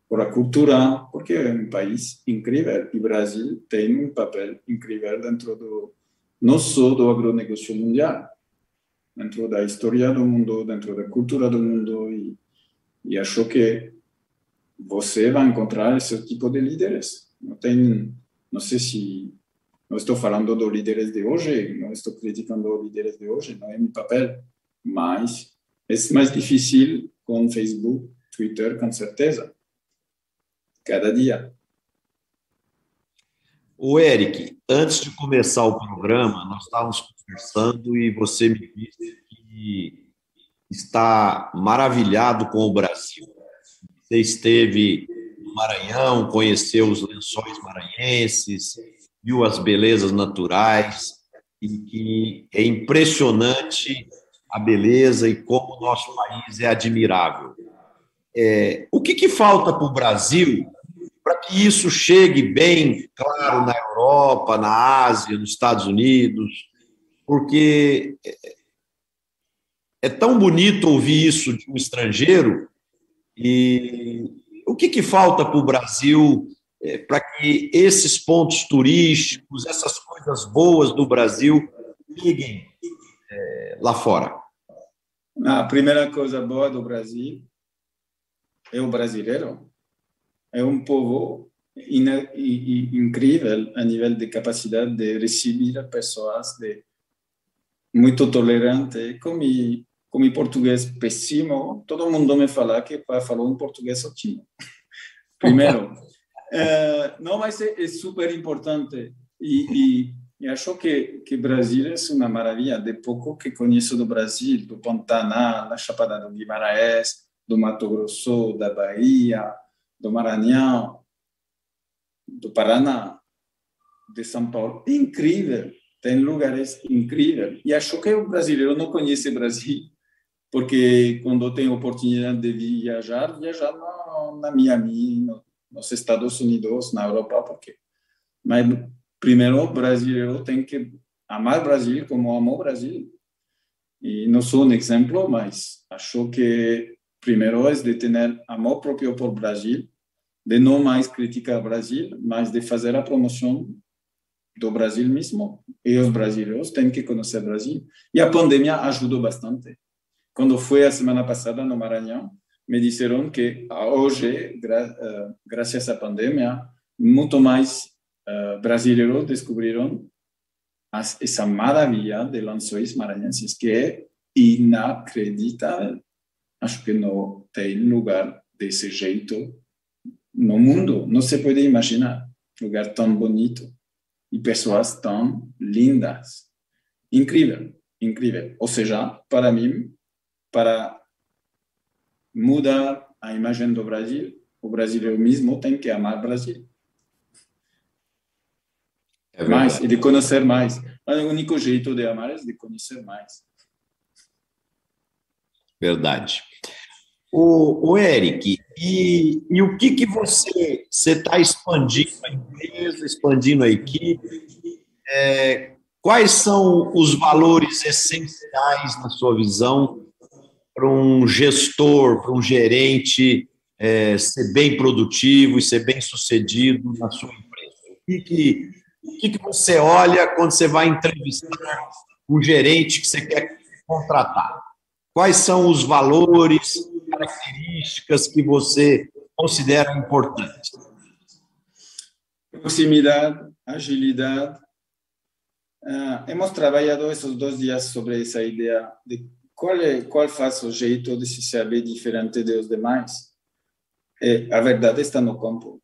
por a cultura, porque é um país incrível e o Brasil tem um papel incrível dentro do não só do agronegócio mundial, dentro da história do mundo, dentro da cultura do mundo e, e acho que você vai encontrar esse tipo de líderes. Não tem, não sei se não estou falando dos líderes de hoje, não estou criticando os líderes de hoje, não é meu papel, mas é mais difícil com Facebook, Twitter, com certeza cada dia. O Eric, antes de começar o programa, nós estávamos conversando e você me disse que está maravilhado com o Brasil. Você esteve no Maranhão, conheceu os lençóis maranhenses, viu as belezas naturais e que é impressionante a beleza e como o nosso país é admirável. É, o que, que falta para o Brasil para que isso chegue bem claro na Europa, na Ásia, nos Estados Unidos, porque é tão bonito ouvir isso de um estrangeiro e o que, que falta para o Brasil é, para que esses pontos turísticos, essas coisas boas do Brasil cheguem é, lá fora? A primeira coisa boa do Brasil é o brasileiro é um povo incrível a nível de capacidade de receber pessoas, de muito tolerante, como como português péssimo, todo mundo me fala que falou um português ótimo. Primeiro, é, não, mas é, é, super importante e, e, e, acho que que Brasil é uma maravilha. De pouco que conheço do Brasil, do Pantanal, da Chapada do Guimarães, do Mato Grosso, da Bahia, do Maranhão, do Paraná, de São Paulo. Incrível, tem lugares incríveis. E acho que o brasileiro não conhece o Brasil, porque quando tem oportunidade de viajar, viajar no, na Miami, no, nos Estados Unidos, na Europa, porque. Mas primeiro o brasileiro tem que amar o Brasil como amou o Brasil. E não sou um exemplo, mas acho que primeiro é de ter amor próprio por Brasil, de não mais criticar o Brasil, mas de fazer a promoção do Brasil mesmo. E os brasileiros têm que conhecer o Brasil. E a pandemia ajudou bastante. Quando fui a semana passada no Maranhão, me disseram que hoje, uh, graças à pandemia, muito mais uh, brasileiros descobriram essa maravilha de lençóis maranhenses, que é inacreditável. Acho que não tem lugar desse jeito no mundo. Não se pode imaginar lugar tão bonito. e pessoas tão lindas. Incrível, incrível. Ou seja, para mim, para mudar a imagem do Brasil, o brasileiro mesmo tem que amar o Brasil. É mais e de conhecer mais. Mas o único jeito de amar é de conhecer mais. Verdade. O, o Eric, e, e o que, que você está expandindo a empresa, expandindo a equipe? É, quais são os valores essenciais, na sua visão, para um gestor, para um gerente é, ser bem produtivo e ser bem sucedido na sua empresa? O que, que, o que, que você olha quando você vai entrevistar um gerente que você quer contratar? Quais são os valores, características que você considera importantes? Proximidade, agilidade. Uh, hemos trabalhado esses dois dias sobre essa ideia de qual é qual faz o jeito de se saber diferente dos demais. É, a verdade está no campo,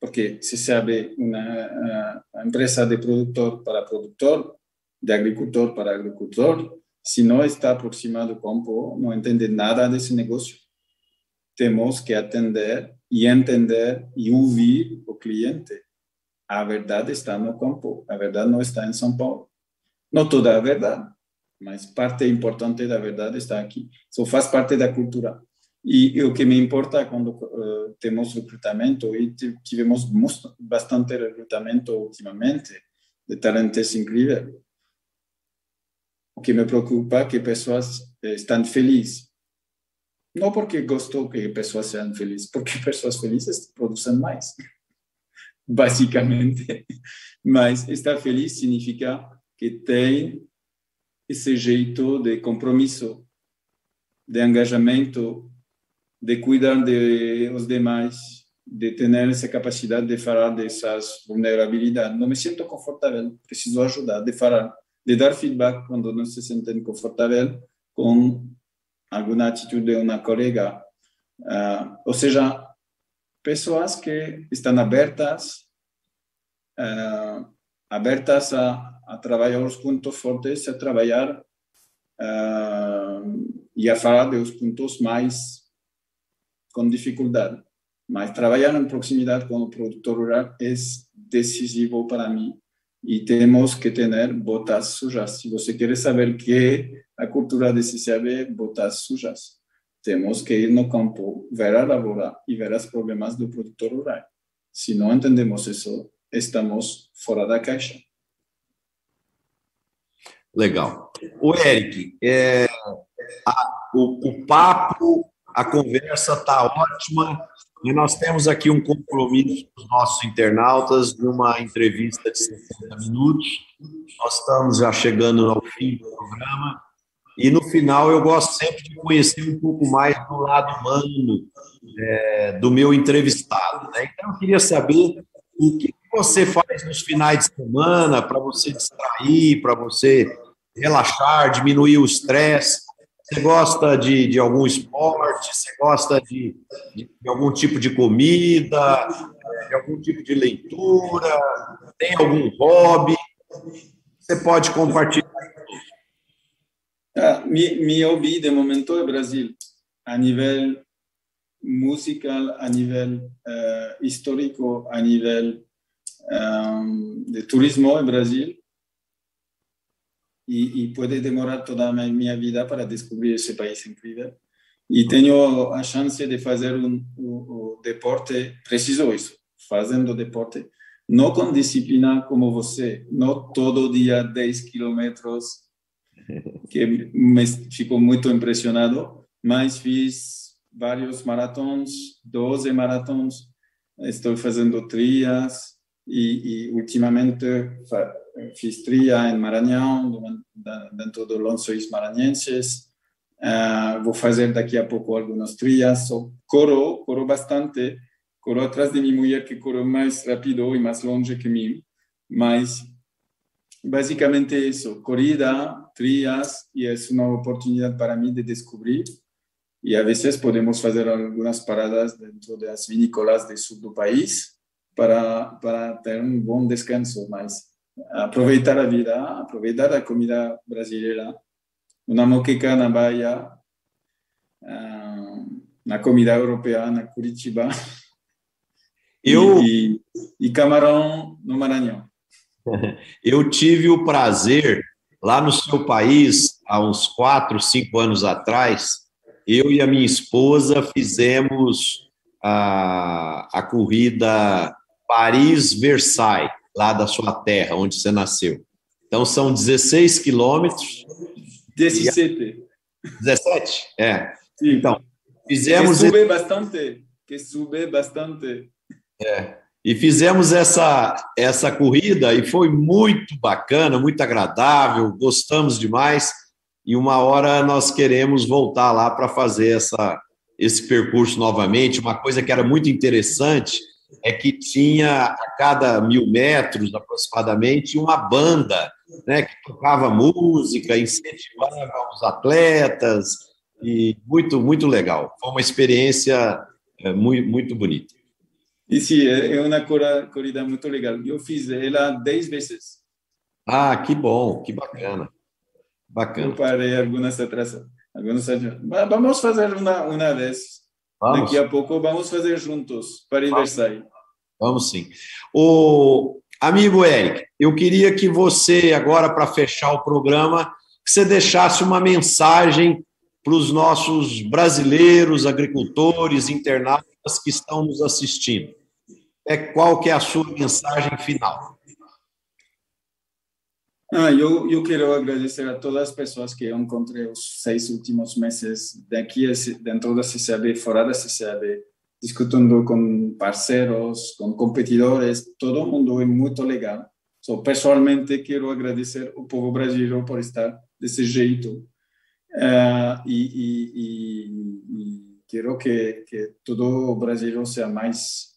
porque se sabe uma empresa de produtor para produtor, de agricultor para agricultor, se não está aproximado do campo, não entende nada desse negócio temos que atender e entender e ouvir o cliente. A verdade está no campo, a verdade não está em São Paulo. Não toda a verdade, mas parte importante da verdade está aqui. Isso faz parte da cultura. E, e o que me importa quando uh, temos recrutamento, e tivemos bastante recrutamento ultimamente, de talentos incríveis, o que me preocupa é que pessoas estão felizes não porque gostou que pessoas sejam felizes, porque pessoas felizes produzem mais, basicamente. Mas estar feliz significa que tem esse jeito de compromisso, de engajamento, de cuidar de os demais, de ter essa capacidade de falar dessas vulnerabilidades. Não me sinto confortável, preciso ajudar, de falar, de dar feedback quando não se sentem confortável com alguma atitude de uma colega. Uh, ou seja, pessoas que estão abertas, uh, abertas a, a, trabalhar os pontos fortes, a trabalhar uh, e a falar dos pontos mais com dificuldade. Mas trabalhar em proximidade com o produtor rural é decisivo para mim e temos que ter botas sujas. Se você quer saber que a cultura de CCAB, botas sujas. Temos que ir no campo, ver a lavoura e ver os problemas do produtor rural. Se não entendemos isso, estamos fora da caixa. Legal. O Eric, é, a, o, o papo, a conversa está ótima. E nós temos aqui um compromisso com os nossos internautas de uma entrevista de 60 minutos. Nós estamos já chegando ao fim do programa. E no final eu gosto sempre de conhecer um pouco mais do lado humano é, do meu entrevistado. Né? Então eu queria saber o que você faz nos finais de semana para você distrair, para você relaxar, diminuir o estresse. Você gosta de, de algum esporte? Você gosta de, de, de, algum tipo de comida? De algum tipo de leitura? Tem algum hobby? Você pode compartilhar. Ah, mi, mi hobby de momento é Brasil, a nível musical, a nível uh, histórico, a nível um, de turismo em Brasil e, e pode demorar toda a minha vida para descobrir esse país incrível. E tenho a chance de fazer um, um, um deporte, preciso isso, fazendo deporte, não com disciplina como você, não todo dia 10 quilômetros, que me ficou muito impressionado, mas fiz vários maratons, 12 maratons, estou fazendo trias e, e ultimamente fiz tria em Maranhão, dentro do Lençóis Maranhenses. Uh, vou fazer daqui a pouco algumas trias. So, coro, coro bastante. Coro atrás de minha mulher, que coro mais rápido e mais longe que mim. Mas, basicamente, isso. Corrida, trias, e é uma oportunidade para mim de descobrir. E, a vezes, podemos fazer algumas paradas dentro das vinícolas do sul do país para, para ter um bom descanso. Mas aproveitar a vida, aproveitar a comida brasileira, uma moqueca na Bahia, na comida europeia, na Curitiba, eu... e, e camarão no Maranhão. Eu tive o prazer, lá no seu país, há uns quatro, cinco anos atrás, eu e a minha esposa fizemos a, a corrida Paris-Versailles, lá da sua terra, onde você nasceu. Então, são 16 quilômetros. 17. 17? É. Sim. Então, fizemos... Que sube bastante. Que sube bastante. É. E fizemos essa, essa corrida e foi muito bacana, muito agradável, gostamos demais. E uma hora nós queremos voltar lá para fazer essa, esse percurso novamente. Uma coisa que era muito interessante é que tinha a cada mil metros aproximadamente uma banda né, que tocava música, incentivava os atletas e muito muito legal. Foi uma experiência é, muito muito bonita. E sim, é, é uma corrida muito legal. Eu fiz ela dez vezes. Ah, que bom, que bacana. Bacana. Eu parei algumas atrás. Algumas Vamos fazer uma, uma vez. Vamos. Daqui a pouco vamos fazer juntos para Versailles. Vamos sim. O amigo Eric, eu queria que você, agora para fechar o programa, você deixasse uma mensagem para os nossos brasileiros, agricultores, internautas que estão nos assistindo é qual que é a sua mensagem final? Ah, eu, quero agradecer a todas as pessoas que encontrei os seis últimos meses daqui dentro da CCAB, fora da CCAB, discutindo com parceiros, com competidores, todo mundo é muito legal. So, pessoalmente, quero agradecer o povo brasileiro por estar desse jeito. Uh, e, e, quero que, que todo o Brasil seja mais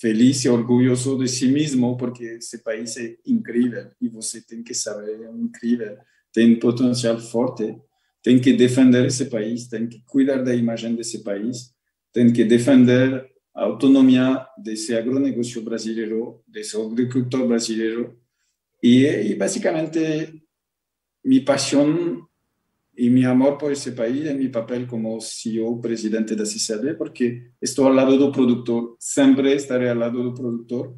feliz e orgulhoso de si mesmo, porque esse país é incrível e você tem que saber, é incrível, tem potencial forte, tem que defender esse país, tem que cuidar da imagem desse país, tem que defender a autonomia desse agronegócio brasileiro, desse agricultor brasileiro. E, e basicamente, minha paixão e meu amor por esse país é meu papel como CEO, presidente da CCAB, porque estou ao lado do produtor, sempre estarei ao lado do produtor.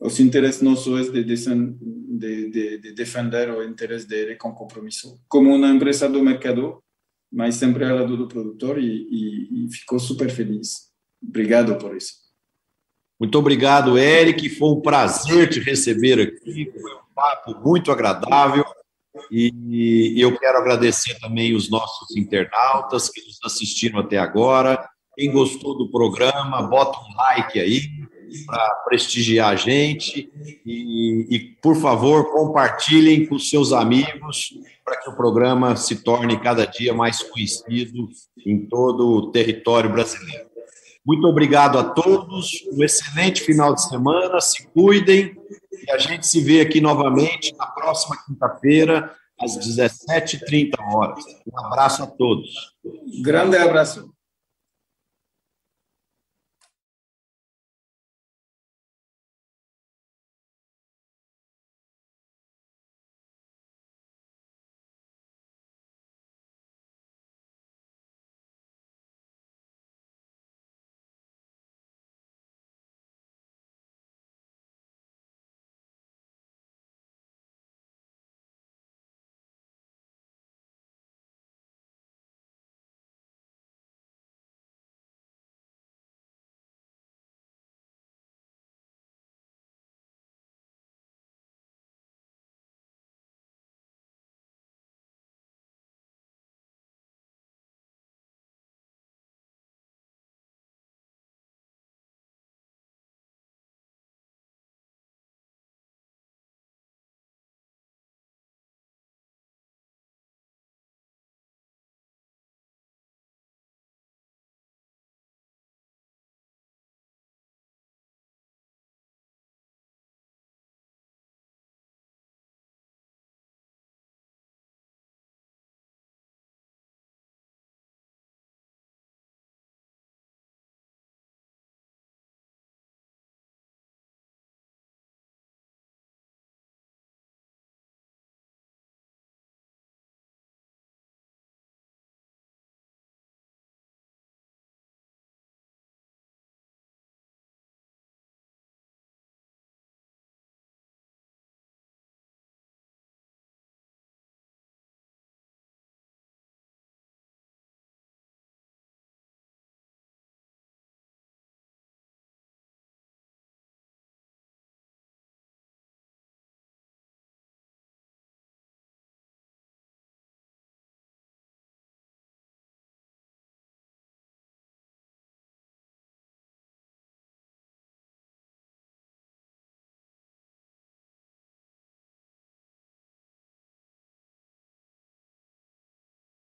Os interesses nossos é de, de, de, de defender o interesse dele com compromisso, como uma empresa do mercado, mas sempre ao lado do produtor e, e, e ficou super feliz. Obrigado por isso. Muito obrigado, Eric. Foi um prazer te receber aqui. Foi um papo muito agradável. E eu quero agradecer também os nossos internautas que nos assistiram até agora. Quem gostou do programa, bota um like aí para prestigiar a gente e, e, por favor, compartilhem com seus amigos para que o programa se torne cada dia mais conhecido em todo o território brasileiro. Muito obrigado a todos, um excelente final de semana, se cuidem e a gente se vê aqui novamente na próxima quinta-feira, às 17h30 horas. Um abraço a todos. Grande abraço.